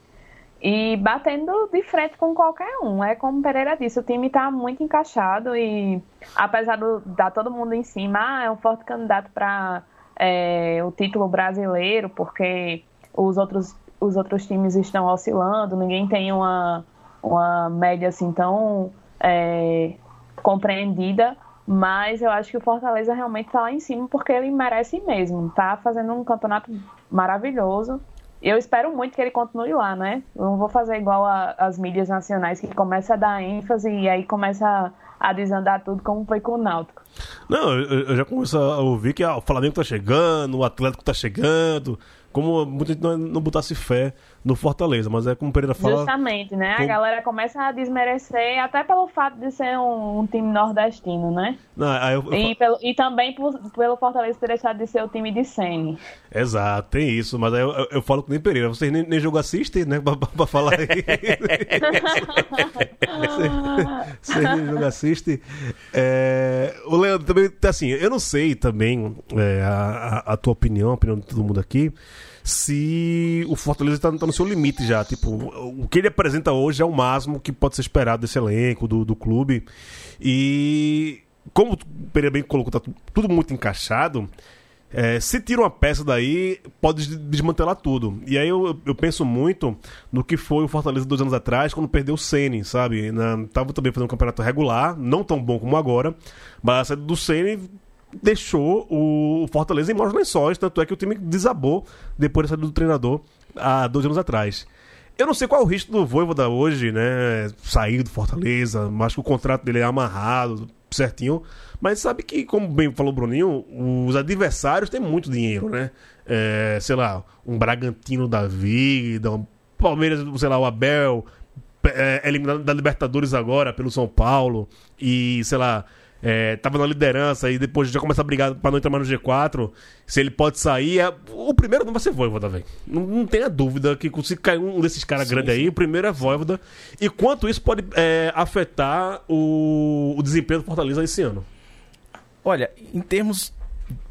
e batendo de frente com qualquer um. É como Pereira disse, o time está muito encaixado e apesar de dar todo mundo em cima, ah, é um forte candidato para o título brasileiro, porque os outros, os outros times estão oscilando, ninguém tem uma, uma média assim tão é, compreendida. Mas eu acho que o Fortaleza realmente está lá em cima porque ele merece mesmo. Tá fazendo um campeonato maravilhoso. Eu espero muito que ele continue lá, né? Eu não vou fazer igual a- as mídias nacionais que começa a dar ênfase e aí começa a, a desandar tudo como foi com o Náutico. Não, eu, eu já começo a ouvir que ah, o Flamengo tá chegando, o Atlético tá chegando, como muita gente não, não botasse fé no Fortaleza, mas é como o Pereira fala. Justamente, né? Com- A galera começa a desmerecer, até pelo fato de ser um, um time nordestino, né? Não, eu- eu E, pelo, e também por- pelo Fortaleza ter deixado de ser o time de Sene. Exato, tem isso, mas aí eu, eu, eu falo com nem Pereira, vocês nem, nem jogo assistem, né? Pra, pra- pra falar aí. [LAUGHS] Vocês nem jogo assistem. É, o Leandro também, assim, eu não sei também é, a, a- a tua opinião, a opinião de todo mundo aqui, se o Fortaleza tá, tá no seu limite já. Tipo, o que ele apresenta hoje é o máximo que pode ser esperado desse elenco, do, do clube. E como o Pereira bem colocou, tá tu- tudo muito encaixado. É, se tira uma peça daí, pode des- desmantelar tudo. E aí eu, eu penso muito no que foi o Fortaleza dois anos atrás, quando perdeu o Ceni, sabe? Na, tava também fazendo um campeonato regular, não tão bom como agora, mas a saída do Ceni deixou o Fortaleza em maus lençóis, tanto é que o time desabou depois da saída do treinador há dois anos atrás. Eu não sei qual é o risco do Voivoda hoje, né? Sair do Fortaleza, mas que o contrato dele é amarrado, certinho. Mas sabe que, como bem falou o Bruninho, os adversários têm muito dinheiro, né? É, sei lá, um Bragantino da vida, um Palmeiras, sei lá, o Abel, é, eliminado da Libertadores agora pelo São Paulo, e sei lá, é, tava na liderança e depois já começa a brigar pra não entrar mais no G4. Se ele pode sair, é- o primeiro não vai ser Voivoda, velho. Não, não tenha dúvida que se cair um desses caras grandes aí, o primeiro é Voivoda. E quanto isso pode é, afetar o, o desempenho do Fortaleza esse ano? Olha, em termos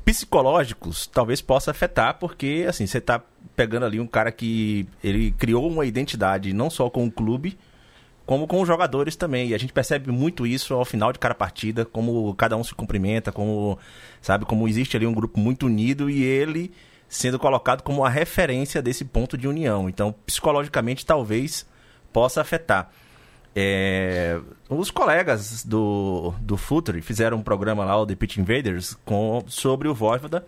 psicológicos, talvez possa afetar, porque assim, você tá pegando ali um cara que ele criou uma identidade não só com o clube, como com os jogadores também. E a gente percebe muito isso ao final de cada partida, como cada um se cumprimenta, como sabe, como existe ali um grupo muito unido e ele sendo colocado como a referência desse ponto de união. Então, psicologicamente, talvez possa afetar. É, os colegas do, do Futre fizeram um programa lá, o The Pitch Invaders, com, sobre o Voivoda.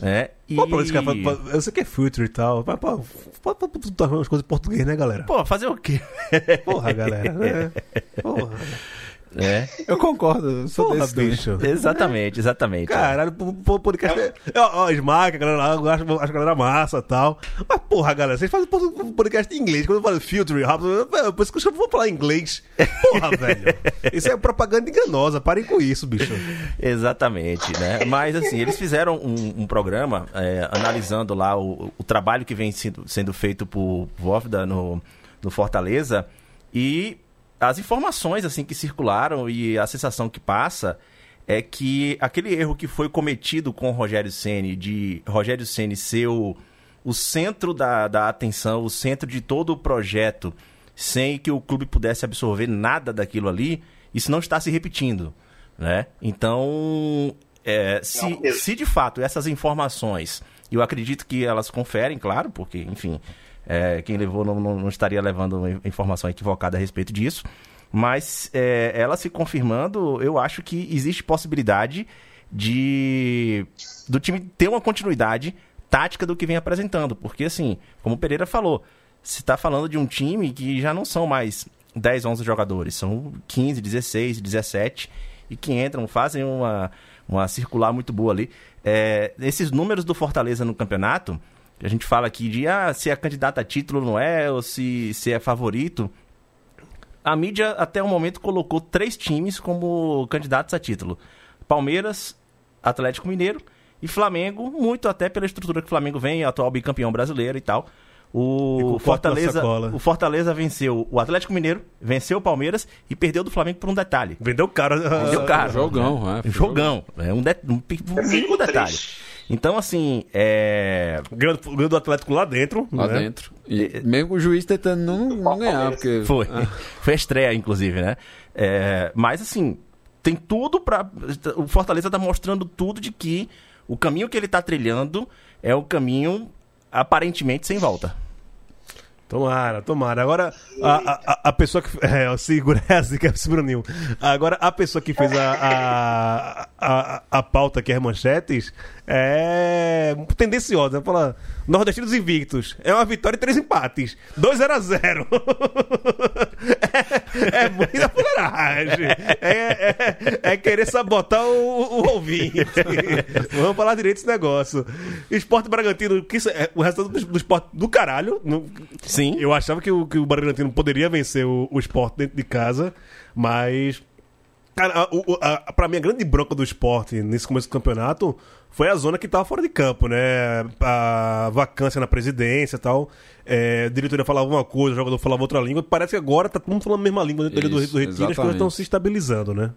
Né? E... Pô, esse cara fala- fala- eu sei que é future e tal, mas pô, pode pode botar umas coisas em português, né, galera? Pô, fazer o quê? Porra, galera, né? [LAUGHS] Porra, É, Eu concordo, sou porra desse bicho. exatamente, exatamente. Caralho, o podcast. é- Ó, ó, galera eu acho, acho a galera massa e tal. Mas, porra, galera, vocês fazem podcast em inglês. Quando eu falo filter, rápido, eu- por isso que eu vou falar inglês. Porra, [LAUGHS] velho. Isso é propaganda enganosa. Parem com isso, bicho. Exatamente, né? Mas assim, eles fizeram um, um programa é, analisando lá o, o trabalho que vem sendo, sendo feito por Vóvida no, no Fortaleza e as informações assim que circularam e a sensação que passa é que aquele erro que foi cometido com o Rogério Ceni de Rogério Ceni ser o, o centro da, da atenção, o centro de todo o projeto, sem que o clube pudesse absorver nada daquilo ali, isso não está se repetindo, né? Então, é, se, se de fato essas informações, eu acredito que elas conferem, claro, porque, enfim, é, quem levou não, não- estaria levando informação equivocada a respeito disso, mas é, ela se confirmando, eu acho que existe possibilidade de do time ter uma continuidade tática do que vem apresentando, porque assim, como o Pereira falou, se está falando de um time que já não são mais 10, 11 jogadores, são 15, 16, 17 e que entram, fazem uma, uma circular muito boa ali. É, esses números do Fortaleza no campeonato, a gente fala aqui de ah, se é candidato a título ou não é, ou se, se é favorito. A mídia até o momento colocou três times como candidatos a título: Palmeiras, Atlético Mineiro e Flamengo, muito até pela estrutura que o Flamengo vem, atual bicampeão brasileiro e tal. O Fortaleza, o Fortaleza venceu o Atlético Mineiro, venceu o Palmeiras e perdeu do Flamengo por um detalhe. Vendeu caro. Vendeu caro. Jogão, é. foi Jogão. É um, de, um, um fico mínimo detalhe. Então, assim, é. Ganhou ganhou do Atlético lá dentro. Lá né? dentro. E mesmo o juiz tentando não, não ganhar, porque. Foi. Ah, [LAUGHS] Foi a estreia, inclusive, né? É, mas, assim, tem tudo pra. O Fortaleza tá mostrando tudo de que o caminho que ele tá trilhando é o caminho aparentemente sem volta. Tomara, tomara. Agora, a, a, a pessoa [LAUGHS] [LAUGHS] que. É, o segura assim que é Bruninho. Agora, a pessoa que fez a, a, a, a pauta aqui, as manchetes, é tendenciosa. Fala, Nordestinos invictos. É uma vitória e três empates. 2 0 a 0 [LAUGHS] é, é muita fuleiragem. É, é, é querer sabotar o, o ouvinte. Vamos falar direito desse negócio. Esporte Bragantino, que isso é o resultado do, do esporte do caralho. No- Sim. Eu achava que o, que o Bragantino poderia vencer o, o esporte dentro de casa, mas. Cara, a, a, pra mim, a grande bronca do esporte nesse começo do campeonato foi a zona que tava fora de campo, né? A vacância na presidência e tal. É, a diretoria falava uma coisa, o jogador falava outra língua. Parece que agora tá todo mundo falando a mesma língua dentro do, Isso, do retiro, as coisas estão se estabilizando, né?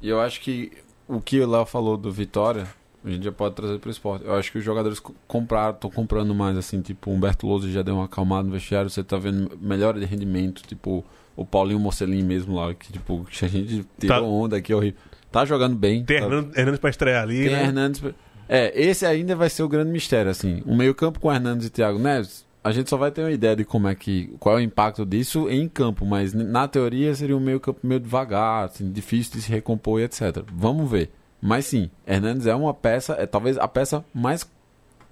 E eu acho que o que o Léo falou do Vitória, a gente já pode trazer pro esporte. Eu acho que os jogadores co- compraram, estão comprando mais, assim, tipo, o Humberto Lousa já deu uma acalmada no vestiário, você tá vendo melhora de rendimento, tipo, o Paulinho Mocelin mesmo lá, que, tipo, que a gente tirou Tá. onda aqui, horrível. Tá jogando bem. Tem tá- Hernandes, pra estrear ali, Tem né? Hernandes. É, esse ainda vai ser o grande mistério, assim. O meio-campo com Hernandes e Thiago Neves, a gente só vai ter uma ideia de como é que. qual é o impacto disso em campo, mas na teoria seria um meio-campo meio devagar, assim, difícil de se recompor e etc. Vamos ver. Mas sim, Hernandes é uma peça, é talvez a peça mais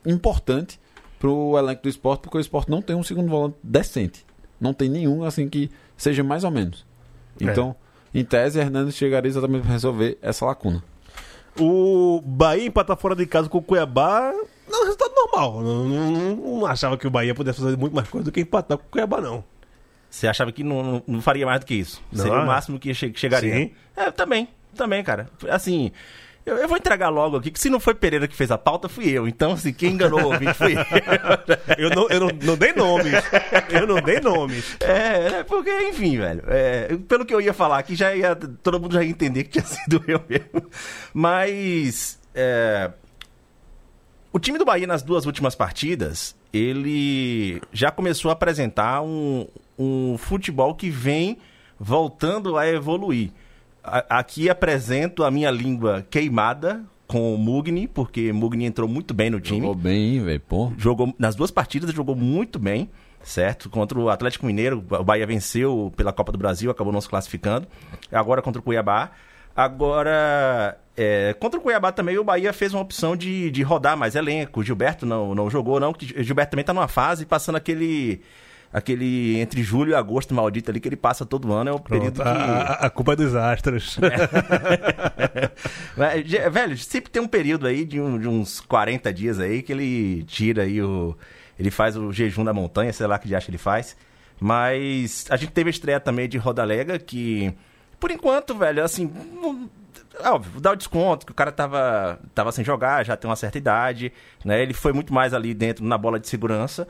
importante pro elenco do esporte, porque o esporte não tem um segundo volante decente. Não tem nenhum, assim, que seja mais ou menos. Então, em tese, Hernandes chegaria exatamente para resolver essa lacuna. O Bahia empatar fora de casa com o Cuiabá não é um resultado normal. Não, não- não achava que o Bahia pudesse fazer muito mais coisa do que empatar com o Cuiabá, não. Você achava que não, não- faria mais do que isso? Não, Seria é. o máximo que che- chegaria. Sim. É, também, também, cara. Assim, eu, eu vou entregar logo aqui que se não foi Pereira que fez a pauta, fui eu. Então, assim, quem enganou o ouvinte fui eu. Eu não, eu não, não dei nomes. Eu não dei nomes. É, é, porque, enfim, velho. é, pelo que eu ia falar aqui, já ia, todo mundo já ia entender que tinha [LAUGHS] sido eu mesmo. Mas. é, o time do Bahia nas duas últimas partidas, ele já começou a apresentar um, um futebol que vem voltando a evoluir. A- aqui apresento a minha língua queimada com o Mugni, porque Mugni entrou muito bem no time Jogou bem, velho, pô. jogou nas duas partidas jogou muito bem, certo? Contra o Atlético Mineiro, o Bahia venceu pela Copa do Brasil, acabou não se classificando. Agora contra o Cuiabá. Agora, é, contra o Cuiabá também o Bahia fez uma opção de, de rodar mais elenco. O Gilberto não, não jogou, não. Gilberto também tá numa fase passando aquele. Aquele entre julho e agosto maldito ali que ele passa todo ano. É o período Pronto, que. a, a- culpa é dos astros. [LAUGHS] Mas, ge- Velho, sempre tem um período aí de, um- de uns 40 dias aí que ele tira aí o. Ele faz o jejum da montanha, sei lá que de acha ele faz. Mas a gente teve a estreia também de Rodalega, que, por enquanto, velho, assim. não- Óbvio, dá o desconto, que o cara tava, tava sem jogar, já tem uma certa idade, né? Ele foi muito mais ali dentro na bola de segurança.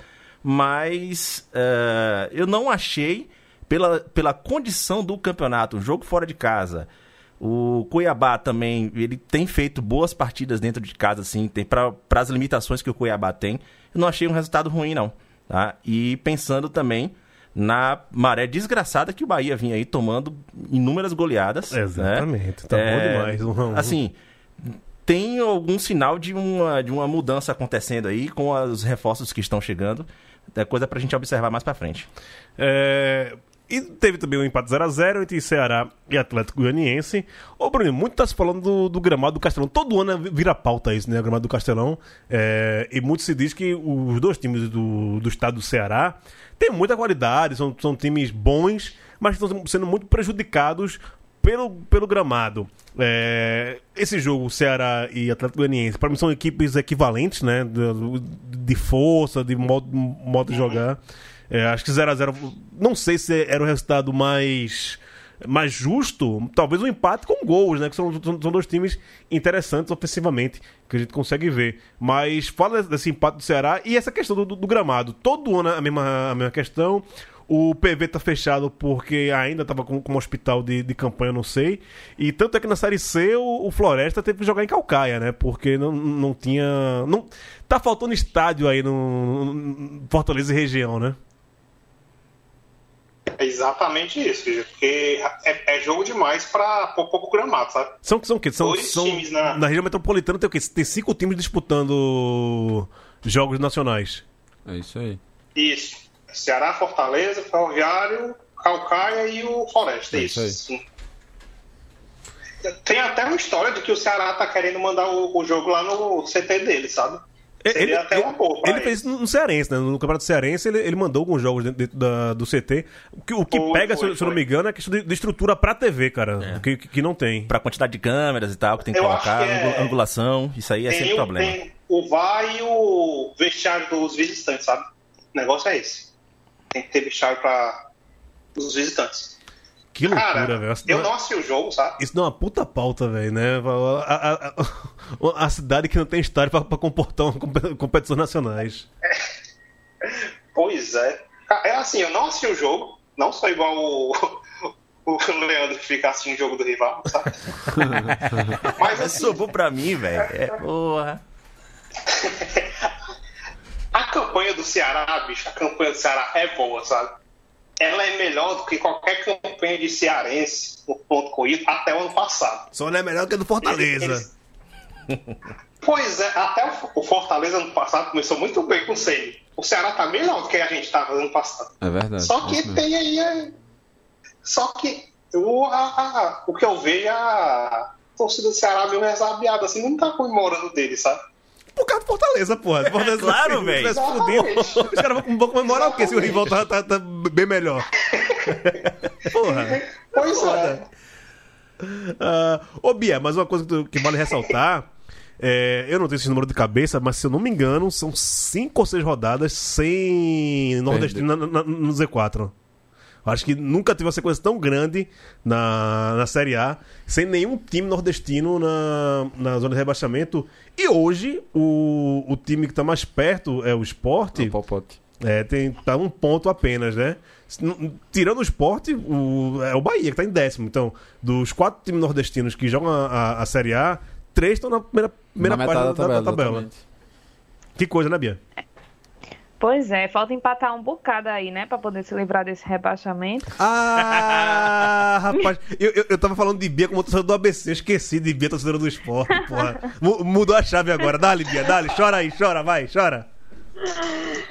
Mas eh, eu não achei, pela, pela condição do campeonato, um jogo fora de casa, o Cuiabá também, ele tem feito boas partidas dentro de casa, assim, para as limitações que o Cuiabá tem. Eu não achei um resultado ruim, não. Tá? E pensando também na maré desgraçada que o Bahia vinha aí tomando inúmeras goleadas. né? Exatamente, tá bom demais, um um. Assim, tem algum sinal de uma, de uma mudança acontecendo aí com os reforços que estão chegando. É coisa pra gente observar mais pra frente. É, E teve também um empate 0x0 entre Ceará e Atlético Goianiense. Ô, Bruno, muito tá se falando do, do gramado do Castelão. Todo ano vira pauta isso, né? O gramado do Castelão. É, e muito se diz que os dois times do, do estado do Ceará têm muita qualidade, são, são times bons, mas estão sendo muito prejudicados pelo, pelo gramado. É, esse jogo, Ceará e Atlético Goianiense, para mim são equipes equivalentes, né? De, de força, de modo, modo de jogar. É, acho que 0x0. Não sei se era o resultado mais. Mais justo, talvez um empate com gols, né? Que são, são, são dois times interessantes ofensivamente, que a gente consegue ver. Mas fala desse empate do Ceará e essa questão do, do- do gramado. Todo ano a mesma, a mesma questão. O PV tá fechado porque ainda tava com, com um hospital de, de campanha, não sei. E tanto é que na Série C o, o Floresta teve que jogar em Calcaia, né? Porque não, não tinha. Não, tá faltando estádio aí no, no Fortaleza e região, né? É exatamente isso, porque é, é jogo demais pra pôr pouco gramado, sabe? São, são o quê? São, Dois são, times na- na região metropolitana tem o quê? Tem cinco times disputando jogos nacionais. É isso aí. Isso. Ceará, Fortaleza, Ferroviário, Calcaia e o Floresta. É isso. Tem até uma história de que o Ceará tá querendo mandar o, o jogo lá no CT dele, sabe? Seria até uma boa ele fez isso no Cearense, né? No Campeonato Cearense, ele, ele mandou alguns jogos dentro, dentro da- do CT. O que, o que Foi, pega, se, foi, eu- se eu não foi. me engano, é questão de, de estrutura pra TV, cara. Que, que não tem. Pra quantidade de câmeras e tal, que tem que Eu colocar, que é- angu- angulação, isso aí é Tem, sempre o- problema. tem o VAR e o vestiário dos visitantes, sabe? O negócio é esse. Tem que ter vestiário para os visitantes. Que loucura, Cara, velho. Eu não assisti o jogo, sabe? Isso dá uma puta pauta, velho, né? A, a- a- a cidade que não tem estádio pra, pra comportar uma compe- competições nacionais. Pois é. É assim, eu não assisti o jogo. Não sou igual o, [LAUGHS] o Leandro que fica assistindo o jogo do rival, sabe? Mas [LAUGHS] Mas assim, sobrou pra mim, velho. É, porra. [LAUGHS] a campanha do Ceará, bicho, a campanha do Ceará é boa, sabe? Ela é melhor do que qualquer campanha de cearense no ponto corrido até o ano passado. Só não é melhor que a do Fortaleza. Eles- Pois é, até o- Fortaleza ano passado começou muito bem com o Ceni. O Ceará tá melhor do que a gente tava ano passado. É verdade. Só que tem aí. Só que o, a- a- o que eu vejo é a torcida do Ceará meio resabiada, assim, não tá comemorando dele, sabe? Por causa do Fortaleza, porra. Fortaleza, claro, se velho. tivesse fudido. Os caras vão comemorar o quê se o rival tá, tá- tá bem melhor? [LAUGHS] Porra. Pois Foda. é. Ah, ô Bia, mas uma coisa que, tu- que vale ressaltar. é, eu não tenho esse número de cabeça, mas se eu não me engano, são cinco ou seis rodadas sem nordestino na- na- no Z4. Acho que nunca teve uma sequência tão grande na, na Série A, sem nenhum time nordestino na, na zona de rebaixamento. E hoje, o, o time que tá mais perto é o Sport. É o Popote. É, tem, tá um ponto apenas, né? Tirando o esporte, o, é o Bahia que tá em décimo. Então, dos quatro times nordestinos que jogam a, a- a Série A, três estão na primeira, primeira Na metade da, da da tabela. tabela. exatamente. Que coisa, né, Bia? Pois é, falta empatar um bocado aí, né? Pra poder se livrar desse rebaixamento. Ah, [LAUGHS] rapaz, eu, eu, eu tava falando de Bia como torcedor do ABC, eu esqueci de Bia, torcedora do esporte, porra. Mu- Mudou a chave agora. Dá-lhe, Bia, dá-lhe, chora aí, chora, vai, chora.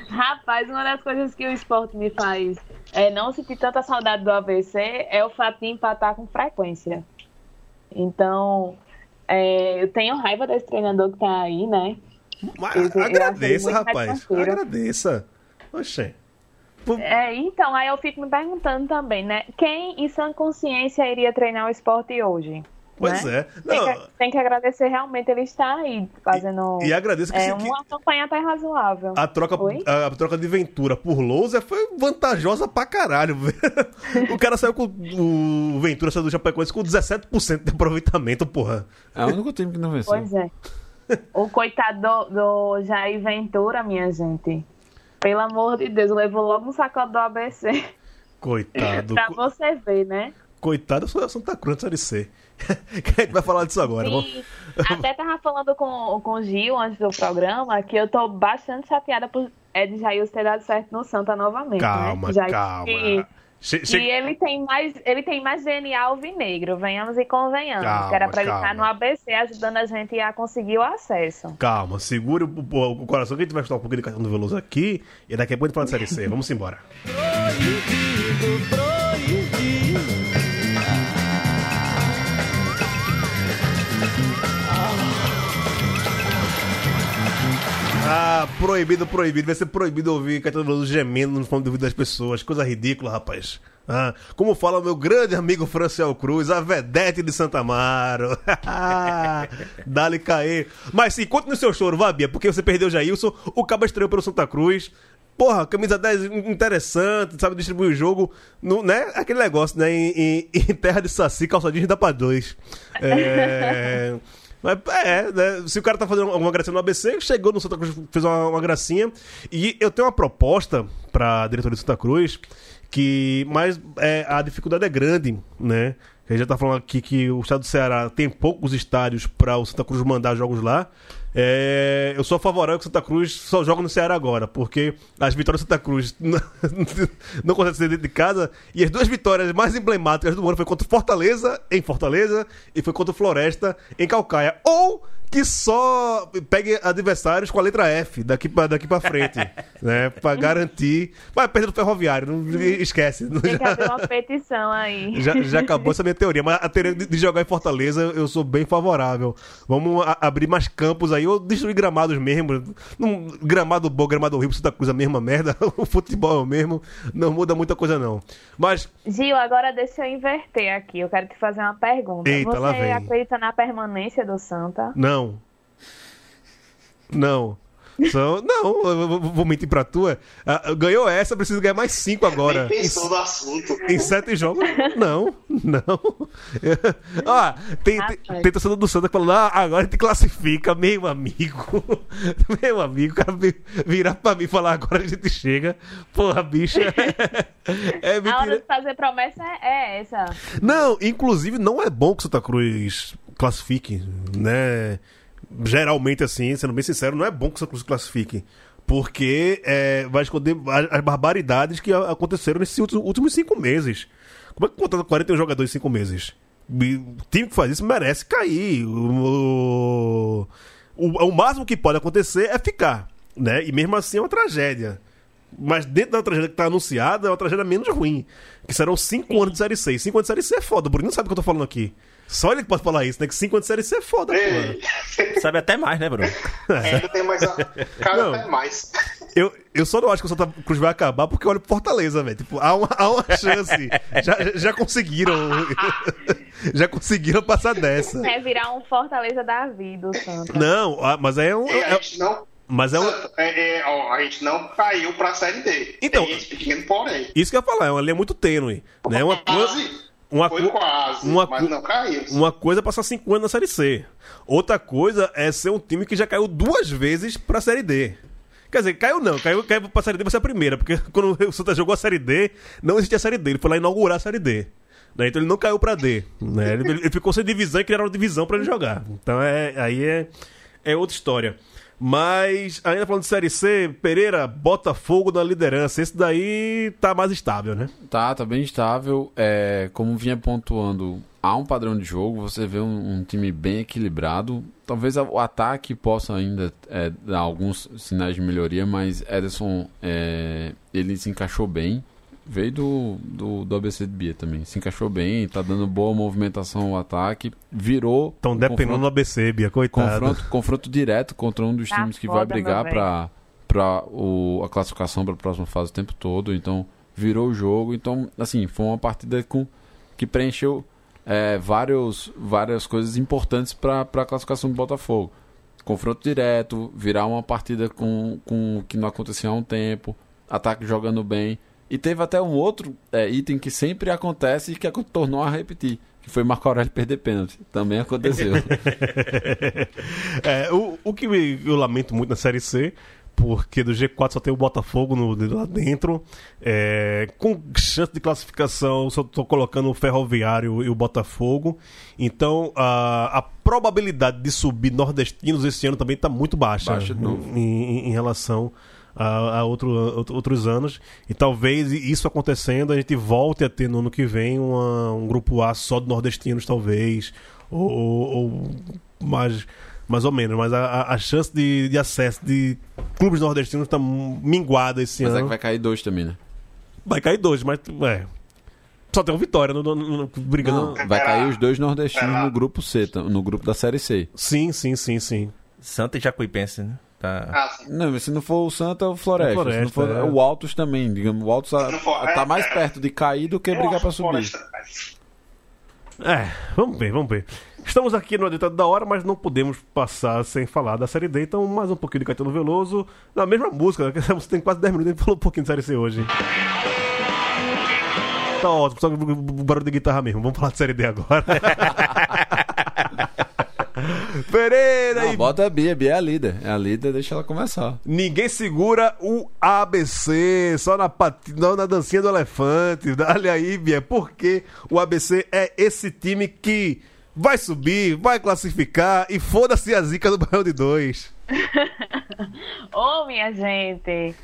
Rapaz, uma das coisas que o esporte me faz é não sentir tanta saudade do ABC é o fato de empatar com frequência. Então, é, eu tenho raiva desse treinador que tá aí, né? Mas Eu- eu agradeça, muito rapaz. Agradeça. Oxê. É, então, aí eu fico me perguntando também, né? Quem em sã consciência iria treinar o esporte hoje? Pois né? é. Tem, que, tem que agradecer realmente ele estar aí fazendo e agradeço que é, que- uma campanha até razoável. A troca, a, a troca de Ventura por Lousa foi vantajosa pra caralho. [LAUGHS] o cara saiu com. O Ventura saiu do Chapecoense com 17% de aproveitamento, porra. É o único time que não venceu. Pois é. [LAUGHS] O coitado do, do Jair Ventura, minha gente. Pelo amor de Deus, levou logo um sacode do ABC. Coitado. [LAUGHS] pra você ver, né? Coitado, eu sou Santa Cruz, Série C. [LAUGHS] que a gente vai falar disso agora. E até tava falando com, com o Gil antes do programa que eu tô bastante chateada por Ed Jair ter dado certo no Santa novamente. Calma, né? Jair calma. que- E ele tem mais, ele tem mais DNA alvinegro, venhamos e convenhamos. Calma, que era pra ele estar no ABC ajudando a gente a conseguir o acesso. Calma, segure o, o- o coração que a gente vai estudar um pouquinho de cartão do Veloso aqui e daqui a pouco a gente fala de Série C. Vamos embora. Ah, proibido, proibido. Vai ser proibido ouvir Caetano Veloso gemendo no fone do ouvido das pessoas. Coisa ridícula, rapaz. Ah, como fala meu grande amigo Franciel Cruz, a vedete de Santa Amaro. [LAUGHS] Dá-lhe cair. Mas sim, conte no seu choro, vá, Bia, porque você perdeu o Jailson, o Cabo estreou pelo Santa Cruz. Porra, camisa 10 interessante, sabe distribuir o jogo, no, né? Aquele negócio, né? Em, em- em terra de saci, calçadinho dá pra dois. É... É, né? Se o cara tá fazendo alguma gracinha no ABC, chegou no Santa Cruz, fez uma, uma gracinha. E eu tenho uma proposta pra diretoria do Santa Cruz, que. Mas é, a dificuldade é grande, né? A gente já tá falando aqui que o estado do Ceará tem poucos estádios pra o Santa Cruz mandar jogos lá. É, eu sou favorável que o Santa Cruz só joga no Ceará agora, porque as vitórias do Santa Cruz [LAUGHS] não, não conseguem ser dentro de casa, e as duas vitórias mais emblemáticas do ano foi contra o Fortaleza, em Fortaleza, e foi contra o Floresta, em Calcaia. Ou que só pegue adversários com a letra F daqui pra, daqui pra frente, [LAUGHS] né? Pra garantir. Vai perder do ferroviário, não esquece. Tem que haver uma petição aí. [LAUGHS] Já, já acabou essa minha teoria, mas a teoria de, jogar em Fortaleza eu sou bem favorável. Vamos a- abrir mais campos aí, ou destruir gramados mesmo. Num, gramado bom, gramado horrível, Santa Cruz a mesma merda. [LAUGHS] o futebol é o mesmo, não muda muita coisa não. Mas Gil, agora deixa eu inverter aqui. Eu quero te fazer uma pergunta. Eita, lá Você acredita na permanência do Santa? não. Não. São, não, eu vou- mentir pra tua. Ah, ganhou essa, preciso ganhar mais cinco agora. Nem pensou no assunto. Em sete jogos? Não, não. [LAUGHS] Ó, tem, tem, Rapaz. tem torcedor do Santa que falou, ah, agora te classifica, meu amigo. [LAUGHS] Meu amigo, o cara vi- virar pra mim e falar, agora a gente chega. Porra, bicha. É A hora de fazer promessa é é essa. Não, inclusive não é bom que o Santa Cruz classifique, né? Geralmente assim, sendo bem sincero, não é bom que o Santa Cruz classifique. Porque é, vai esconder as, barbaridades que aconteceram nesses últimos, cinco meses. Como é que contrata 41 jogadores em cinco meses? O time que faz isso merece cair. O, o, o máximo que pode acontecer é ficar. Né? E mesmo assim é uma tragédia. Mas dentro da tragédia que tá anunciada, é uma tragédia menos ruim. Que serão 5 anos de Série C. 5 anos de Série C é foda. O Bruno sabe o que eu tô falando aqui. Só ele que pode falar isso, né? Que 5 anos de Série C é foda, pô. Sabe até mais, né, Bruno? ainda tem mais. a- Cara, Não. até mais. Eu, eu só não acho que o Santa Cruz vai acabar porque eu olho pro Fortaleza, velho. Tipo, há uma, há uma [LAUGHS] chance. já, já conseguiram. já conseguiram passar dessa. É virar um Fortaleza da vida, o Santa. Não, ah, mas é um. E a é- gente não. mas é um. É, é, ó, a gente não caiu pra série D. Então- Tem esse pequeno porém. Isso que eu ia falar, é uma linha muito tênue. Né? Uma, Quase. Uma, Foi quase. uma mas não caiu. uma coisa é passar 5 anos na Série C. Outra coisa é ser um time que já caiu duas vezes pra Série D. Quer dizer, caiu não, caiu, caiu pra Série D vai ser a primeira, porque [LAUGHS] quando o Santa jogou a Série D, não existia a Série D, ele foi lá inaugurar a Série D. Né? Então ele não caiu pra D. Né? Ele, ele ficou sem divisão e criaram uma divisão pra ele jogar. Então é, aí é, é outra história. Mas, ainda falando de Série C, Pereira, Botafogo na liderança. Esse daí tá mais estável, né? Tá, tá bem estável. É, como vinha pontuando, há um padrão de jogo, você vê um, um time bem equilibrado. Talvez o ataque possa ainda é, dar alguns sinais de melhoria, mas Ederson, é, ele se encaixou bem. Veio do, do, do ABC de Bia também. Se encaixou bem, tá dando boa movimentação ao ataque. Virou. Estão um dependendo do ABC, Bia, coitado. confronto, confronto direto contra um dos Tá times que foda, vai brigar para para a classificação para a próxima fase o tempo todo. Então virou o jogo. Então assim foi uma partida com que preencheu é, vários várias coisas importantes para a classificação do Botafogo. Confronto direto, virar uma partida com com o que não acontecia há um tempo, ataque jogando bem. E teve até um outro é, item que sempre acontece e que tornou a repetir, que foi Marco Aurélio perder pênalti. Também aconteceu. [LAUGHS] É, o, o que eu lamento muito na Série C, porque do G4 só tem o Botafogo no, lá dentro. é, com chance de classificação, só tô colocando o Ferroviário e o Botafogo. Então, a, a probabilidade de subir nordestinos esse ano também está muito baixa, Baixa de novo. em, em- em relação a, a outro, outro- outros anos. E talvez isso acontecendo, a gente volte a ter no ano que vem uma- um grupo A só de nordestinos, talvez. Ou, ou- ou mais, mais ou menos. Mas a, a- chance de, de acesso de clubes nordestinos está minguada esse Mas é ano. que vai cair dois também, né? Vai cair dois, mas é. Só tem uma vitória no, no- no- brigando. Não, vai cair os dois nordestinos no grupo C, no grupo da Série C. Sim, sim, sim, sim. Santa e Jacuipense, né? Tá. Ah, sim. Não, mas se não for o Santa, é o Floresta. O Floresta, se não for, é. é. o Altos também, digamos. O Altos tá, for, tá é, mais é. perto de cair do que brigar que subir. Floresta- É, vamos ver, vamos ver. Estamos aqui no Editado da Hora, mas não podemos passar sem falar da Série D, então mais um pouquinho de Caetano Veloso, na mesma música, né? você tem quase 10 minutos, a gente falou um pouquinho de Série C hoje. Tá ótimo, só o barulho de guitarra mesmo, vamos falar de Série D agora. [LAUGHS] Pereira Não, e bota a Bia, Bia é a líder. É a líder, deixa ela começar. Ninguém segura o ABC, só na, pati... não na dancinha do elefante. [LAUGHS] Olha aí, Bia, porque o ABC é esse time que vai subir, vai classificar e foda-se a zica do Baião de Dois. [LAUGHS] Ô, minha gente.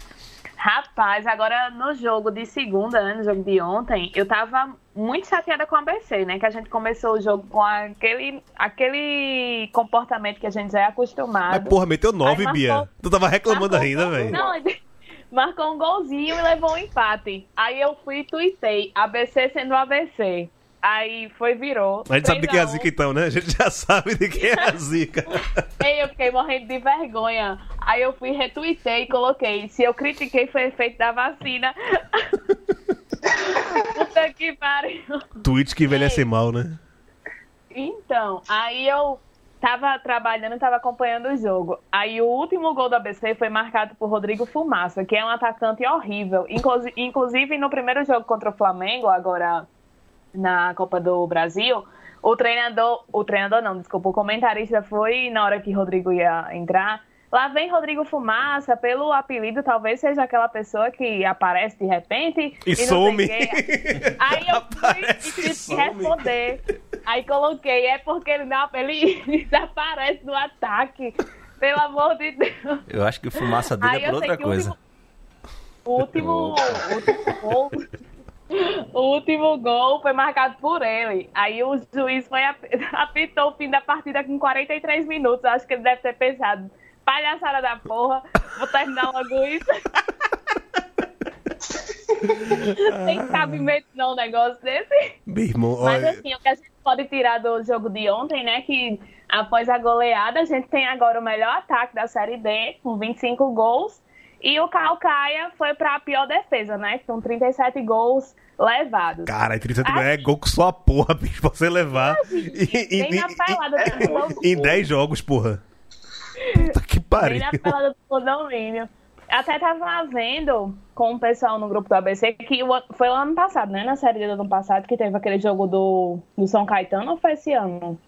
Rapaz, agora no jogo de segunda, né, no jogo de ontem, eu tava muito chateada com a ABC, né? Que a gente começou o jogo com aquele, aquele comportamento que a gente já é acostumado. Mas porra, meteu nove, Bia. Tu tava reclamando um ainda, velho. Não, [LAUGHS] marcou um golzinho e levou um empate. Aí eu fui e tuitei, ABC sendo ABC. Aí foi, virou. A gente sabe de quem é a 3 zica então, né? A gente já [LAUGHS] sabe de quem é a [LAUGHS] zica. Aí eu fiquei morrendo de vergonha. Aí eu fui, retuitei e coloquei. Se eu critiquei, foi efeito da vacina. Puta que pariu. Tweet que envelhece mal, né? Então, aí eu tava trabalhando e tava acompanhando o jogo. Aí o último gol do ABC foi marcado por Rodrigo Fumaça, que é um atacante horrível. Inclusi- Inclusive, no primeiro jogo contra o Flamengo, agora na Copa do Brasil, o treinador, o treinador não, desculpa, o comentarista foi na hora que Rodrigo ia entrar. Lá vem Rodrigo Fumaça, pelo apelido, talvez seja aquela pessoa que aparece de repente E sei some. Aí eu Aparece [LAUGHS] fui e e tive que responder. Aí coloquei, é porque ele, não, ele desaparece [LAUGHS] no ataque. Pelo amor de Deus. Eu acho que fumaça dele Aí é por outra o coisa. O último, o último gol. O último gol foi marcado por ele. Aí o juiz foi ap- [LAUGHS] apitou o fim da partida com 43 minutos. Acho que ele deve ter pensado. Palhaçada da porra, vou terminar logo isso. Tem cabimento não um negócio desse. Irmão, Mas assim, o que a gente pode tirar do jogo de ontem, né? Que após a goleada, a gente tem agora o melhor ataque da Série D, com 25 gols. E o Calcaia foi pra a pior defesa, né? Com 37 gols levados. Cara, 37 Ai. é gol com sua porra, [LAUGHS] bicho, pra você levar. Em, Nem na pelada do condomínio. [LAUGHS] em 10 jogos, porra. Puta que pariu. na pelada do condomínio. Até tava vendo com o pessoal no grupo do ABC que foi o ano passado, né? Na Série do ano passado, que teve aquele jogo do, do São Caetano, ou foi esse ano?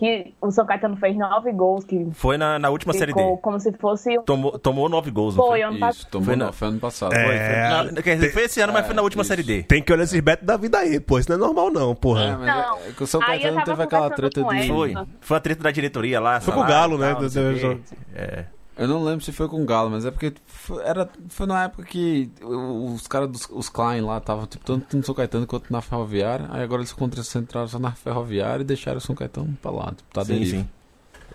Que o São Caetano fez nove gols, que Foi na, na última série D. como se fosse Tomou, tomou nove gols, Foi, foi? ano Isso, passado. tomou Foi no, na- foi ano passado. É. Foi, foi. Na- quer dizer, foi esse ano, mas foi na última isso. série D. Tem que olhar esses betos da vida aí, pô. Isso não é normal, não, É, porra. mas Não. é, é que o São Caetano teve aquela treta de. Foi. Foi a treta da diretoria lá. Foi com o Galo, né? tal. É. Eu não lembro se foi com o Galo, mas é porque foi, era, foi na época que o- os caras dos os Klein lá estavam tipo, tanto no São Caetano quanto na Ferroviária. Aí agora eles concentraram só na Ferroviária e deixaram o São Caetano pra lá. Tipo, tá Sim, deriva. sim.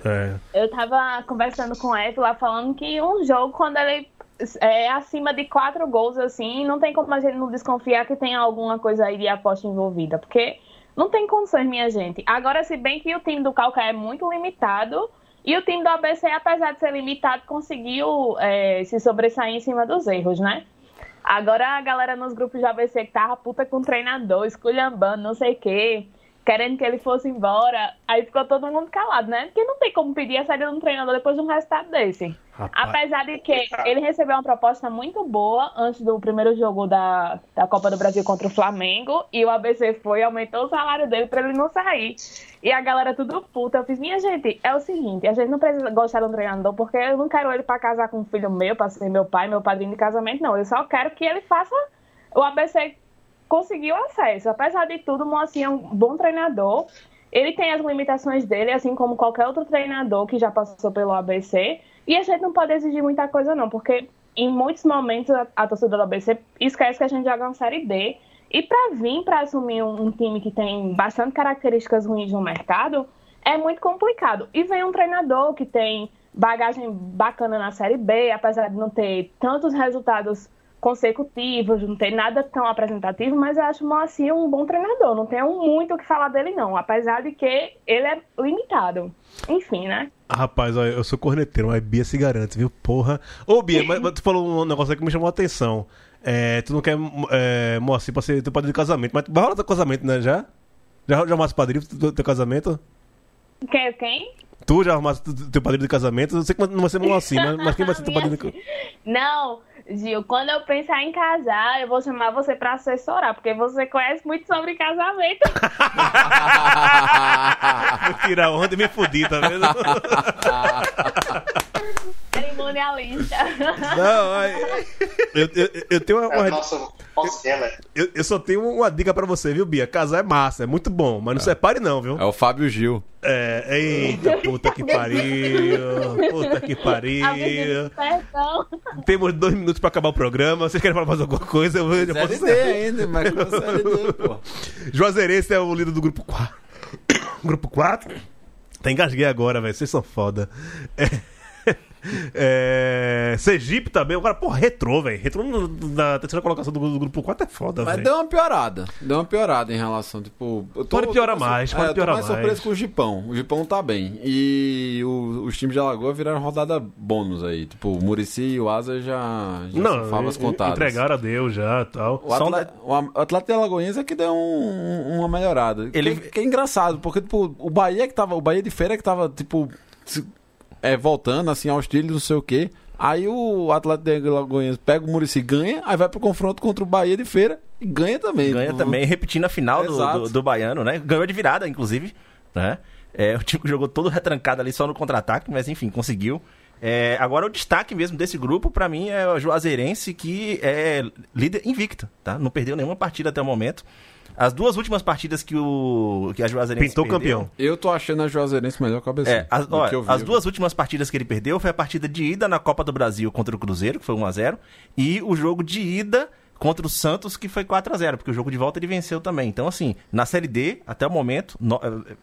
É. Eu tava conversando com ele lá falando que um jogo, quando ele é acima de quatro gols, assim, não tem como a gente não desconfiar que tem alguma coisa aí de aposta envolvida. Porque não tem condições, minha gente. Agora, se bem que o time do Calca é muito limitado. E o time do ABC, apesar de ser limitado, conseguiu é, se sobressair em cima dos erros, né? Agora a galera nos grupos de ABC que tava puta com treinador, esculhambando, não sei o quê, querendo que ele fosse embora. Aí ficou todo mundo calado, né? Porque não tem como pedir a saída de um treinador depois de um resultado desse. Rapaz. Apesar de que ele recebeu uma proposta muito boa antes do primeiro jogo da, da Copa do Brasil contra o Flamengo. E o ABC foi e aumentou o salário dele pra ele não sair. E a galera tudo puta. Eu fiz, minha gente, é o seguinte, a gente não precisa gostar de um treinador, porque eu não quero ele pra casar com um filho meu, pra ser meu pai, meu padrinho de casamento, não. Eu só quero que ele faça o ABC conseguiu acesso. Apesar de tudo, o Moacir é um bom treinador. Ele tem as limitações dele, assim como qualquer outro treinador que já passou pelo ABC. E a gente não pode exigir muita coisa, não, porque em muitos momentos a, a torcida do ABC esquece que a gente joga uma Série D. E para vir para assumir um, um time que tem bastante características ruins no mercado, é muito complicado. E vem um treinador que tem bagagem bacana na Série B, apesar de não ter tantos resultados consecutivos, não ter nada tão apresentativo, mas eu acho o Moacir um bom treinador. Não tenho muito o que falar dele, não. Apesar de que ele é limitado. Enfim, né? Rapaz, olha, eu sou corneteiro, mas Bia se garante, viu? Porra. Ô, Bia, mas, tu falou um negócio aí que me chamou a atenção. É, tu não quer é, Moacir pra ser teu padrinho de casamento, mas tu vai rolar teu casamento, né? Já? Já, já arrumaste padrinho do teu, teu casamento? Quem? quem? Tu já arrumaste teu- padrinho de casamento? Eu sei que não vai ser Moacir, mas, mas quem vai ser teu [LAUGHS] padrinho de casamento? Não, Gil, quando eu pensar em casar, eu vou chamar você pra assessorar, porque você conhece muito sobre casamento. [LAUGHS] Vou tirar onda e me fudi, tá vendo? [LAUGHS] Cerimônia Mande a lista. Não, eu, eu, eu tenho uma, É uma- nosso boss Heller. eu, eu só tenho uma dica pra você, viu, Bia? Casar é massa, é muito bom, mas não separe não, viu? É o Fábio Gil. É, eita, puta que pariu. Puta que pariu. Temos dois minutos pra acabar o programa. Vocês querem falar mais alguma coisa? Eu, eu posso Série D ainda, mas pô. Juazeirense é o líder do grupo 4. [COUGHS] grupo 4? Tá engasguei agora, velho. Vocês são foda. É... É... Sergipe também. Agora, porra, retrô, velho. Retrô na terceira colocação do, do grupo 4 é foda, Mas velho. deu uma piorada. Deu uma piorada em relação, tipo... Eu Pode piorar tô- mais, pode eu tô piorar mais mais. surpreso com o Gipão. O Gipão tá bem. E o- os times de Alagoa viraram rodada bônus aí. Tipo, o Murici e o Asa já, já Não, en- contadas. entregaram a Deus já e tal. O atleta, o Am- o atleta de Alagoinhas é que deu um- um- uma melhorada. Ele- Que, que é engraçado, porque tipo, o Bahia que tava. O Bahia de feira que tava, tipo, é, voltando assim aos trilhos, não sei o quê. Aí o atleta de Alagoinhas pega o Murici ganha, aí vai pro confronto contra o Bahia de feira e ganha também. Ganha Tipo, também, repetindo a final do, do, do Baiano, né? Ganhou de virada, inclusive. Né? É, o time que jogou todo retrancado ali só no contra-ataque, mas enfim, conseguiu. É, agora o destaque mesmo desse grupo, pra mim, é o Juazeirense, que é líder invicto, tá? Não perdeu nenhuma partida até o momento. As duas últimas partidas que, o, que a Juazeirense Pintou perdeu, campeão. Eu tô achando a Juazeirense melhor que a ABC. É, as, do ó, que eu vi. as duas últimas partidas que ele perdeu foi a partida de ida na Copa do Brasil contra o Cruzeiro, que foi 1x0, e o jogo de ida contra o Santos, que foi 4x0, porque o jogo de volta ele venceu também. Então, assim, na Série D, até o momento, no- eh,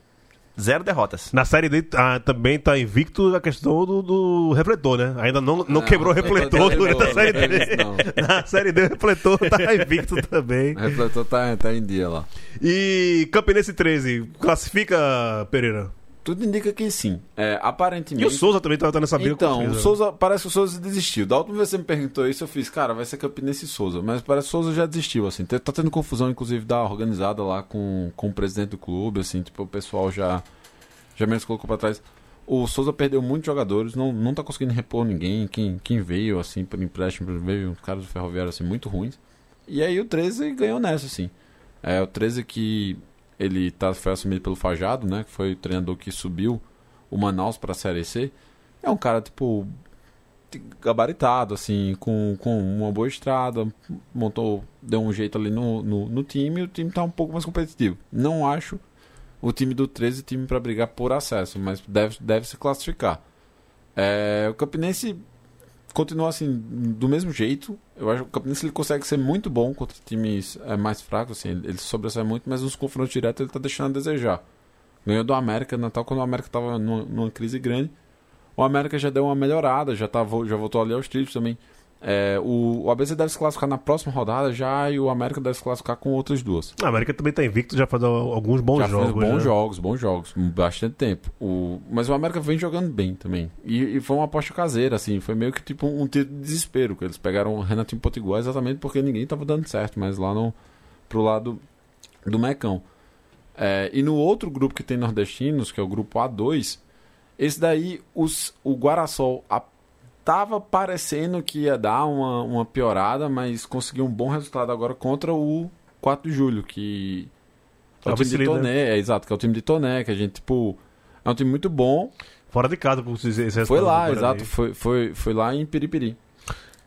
zero derrotas. Na série D ah, também tá invicto a questão do, do refletor, né? Ainda não, não quebrou o refletor refletor durante a série D. não. [LAUGHS] Na série D o refletor tá [LAUGHS] invicto também. O refletor tá, tá em dia lá. E Campinense 13, classifica, Pereira? Tudo indica que sim. É, aparentemente. E o Souza também tá, tá nessa briga Então, o. Souza, parece que o Souza desistiu. Da última vez que você me perguntou isso, eu fiz, cara, vai ser Campinense e Souza. Mas parece que o Souza já desistiu, assim. Tá tá tendo confusão, inclusive, da organizada lá com, com o presidente do clube, assim, tipo, o pessoal já, já menos colocou pra trás. O Souza perdeu muitos jogadores, não, não tá conseguindo repor ninguém. Quem, quem veio, assim, por empréstimo, veio uns caras do Ferroviário, assim, muito ruins. E aí o 13 ganhou nessa, assim. É, o 13 que ele tá, foi assumido pelo Fajado, né? Que foi o treinador que subiu o Manaus pra Série C. É um cara, tipo, gabaritado, assim, com, com uma boa estrada, montou, deu um jeito ali no, no, no time e o time tá um pouco mais competitivo. Não acho o time do 13 time para brigar por acesso, mas deve, deve se classificar. É, o Campinense continua assim, do mesmo jeito. Eu acho que o Campinense ele consegue ser muito bom contra times é, mais fracos, assim, ele, ele sobressai muito, mas nos confrontos diretos ele tá deixando a desejar. Ganhou do América Natal quando o América tava numa, numa crise grande. O América já deu uma melhorada, já, tá, já voltou ali aos trilhos também. É, o, o ABC deve se classificar na próxima rodada já e o América deve se classificar com outras duas. A América também tá invicto, já faz alguns bons já jogos. bons né? jogos, bons jogos, bastante tempo. O, mas o América vem jogando bem também. E, e foi uma aposta caseira, assim, foi meio que tipo um tiro de desespero, que eles pegaram o Renatinho Potiguar exatamente porque ninguém tava dando certo, mas lá no, pro lado do Mecão. É, e no outro grupo que tem nordestinos, que é o grupo A2, esse daí, os, o Guarasol a, tava parecendo que ia dar uma, uma piorada, mas conseguiu um bom resultado agora contra o 4 de julho, que é É o o time de vice-líder. Toné, é exato, que é o time de Toné, que a gente, tipo, é um time muito bom. Fora de casa, com esse esse resultado Foi lá, exato, foi, foi, foi lá em Piripiri.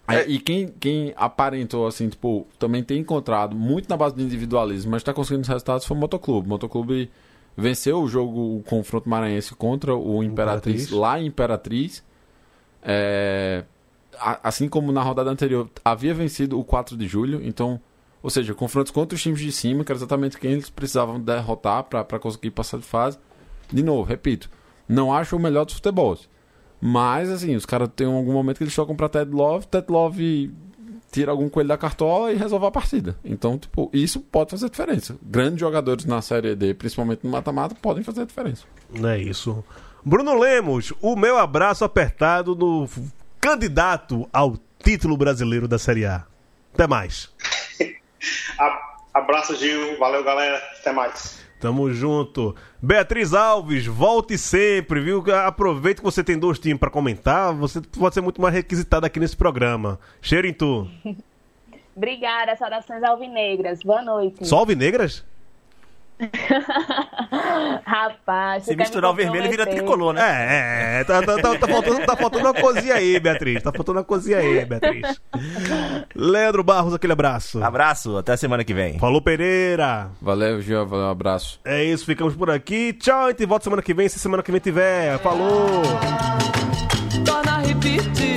É, e quem, quem aparentou, assim, tipo, também tem encontrado muito na base do individualismo, mas tá conseguindo os resultados foi o Motoclube. O Motoclube venceu o jogo, o confronto maranhense contra o Imperatriz, Imperatriz. lá em Imperatriz. É, assim como na rodada anterior havia vencido o 4 de julho, então, ou seja, confrontos contra os times de cima, que era exatamente quem eles precisavam derrotar para conseguir passar de fase. De novo, repito, não acho o melhor dos futebols. Mas, assim, os caras têm algum momento que eles tocam pra Ted Love, Ted Love tira algum coelho da cartola e resolve a partida. Então, tipo, isso pode fazer diferença. Grandes jogadores na Série D, principalmente no mata-mata, podem fazer diferença. É isso. Bruno Lemos, o meu abraço apertado no candidato ao título brasileiro da Série A. Até mais. Abraço, Gil. Valeu, galera. Até mais. Tamo junto. Beatriz Alves, volte sempre, viu? Aproveita que você tem dois times pra comentar. Você pode ser muito mais requisitada aqui nesse programa. Cheiro em tu. [LAUGHS] Obrigada, saudações alvinegras. Boa noite. Só alvinegras? [LAUGHS] Rapaz, Se misturar o me vermelho, vira tricolor, né? É, é, tá, tá, tá, tá faltando, tá faltando uma cozinha aí, Beatriz. Tá faltando uma cozinha aí, Beatriz. Leandro Barros, aquele abraço. Abraço, até a semana que vem. Falou, Pereira. Valeu, Gil, valeu, um abraço. É isso, ficamos por aqui. Tchau, a gente volta semana que vem, se semana que vem tiver. Falou! torna a repetir.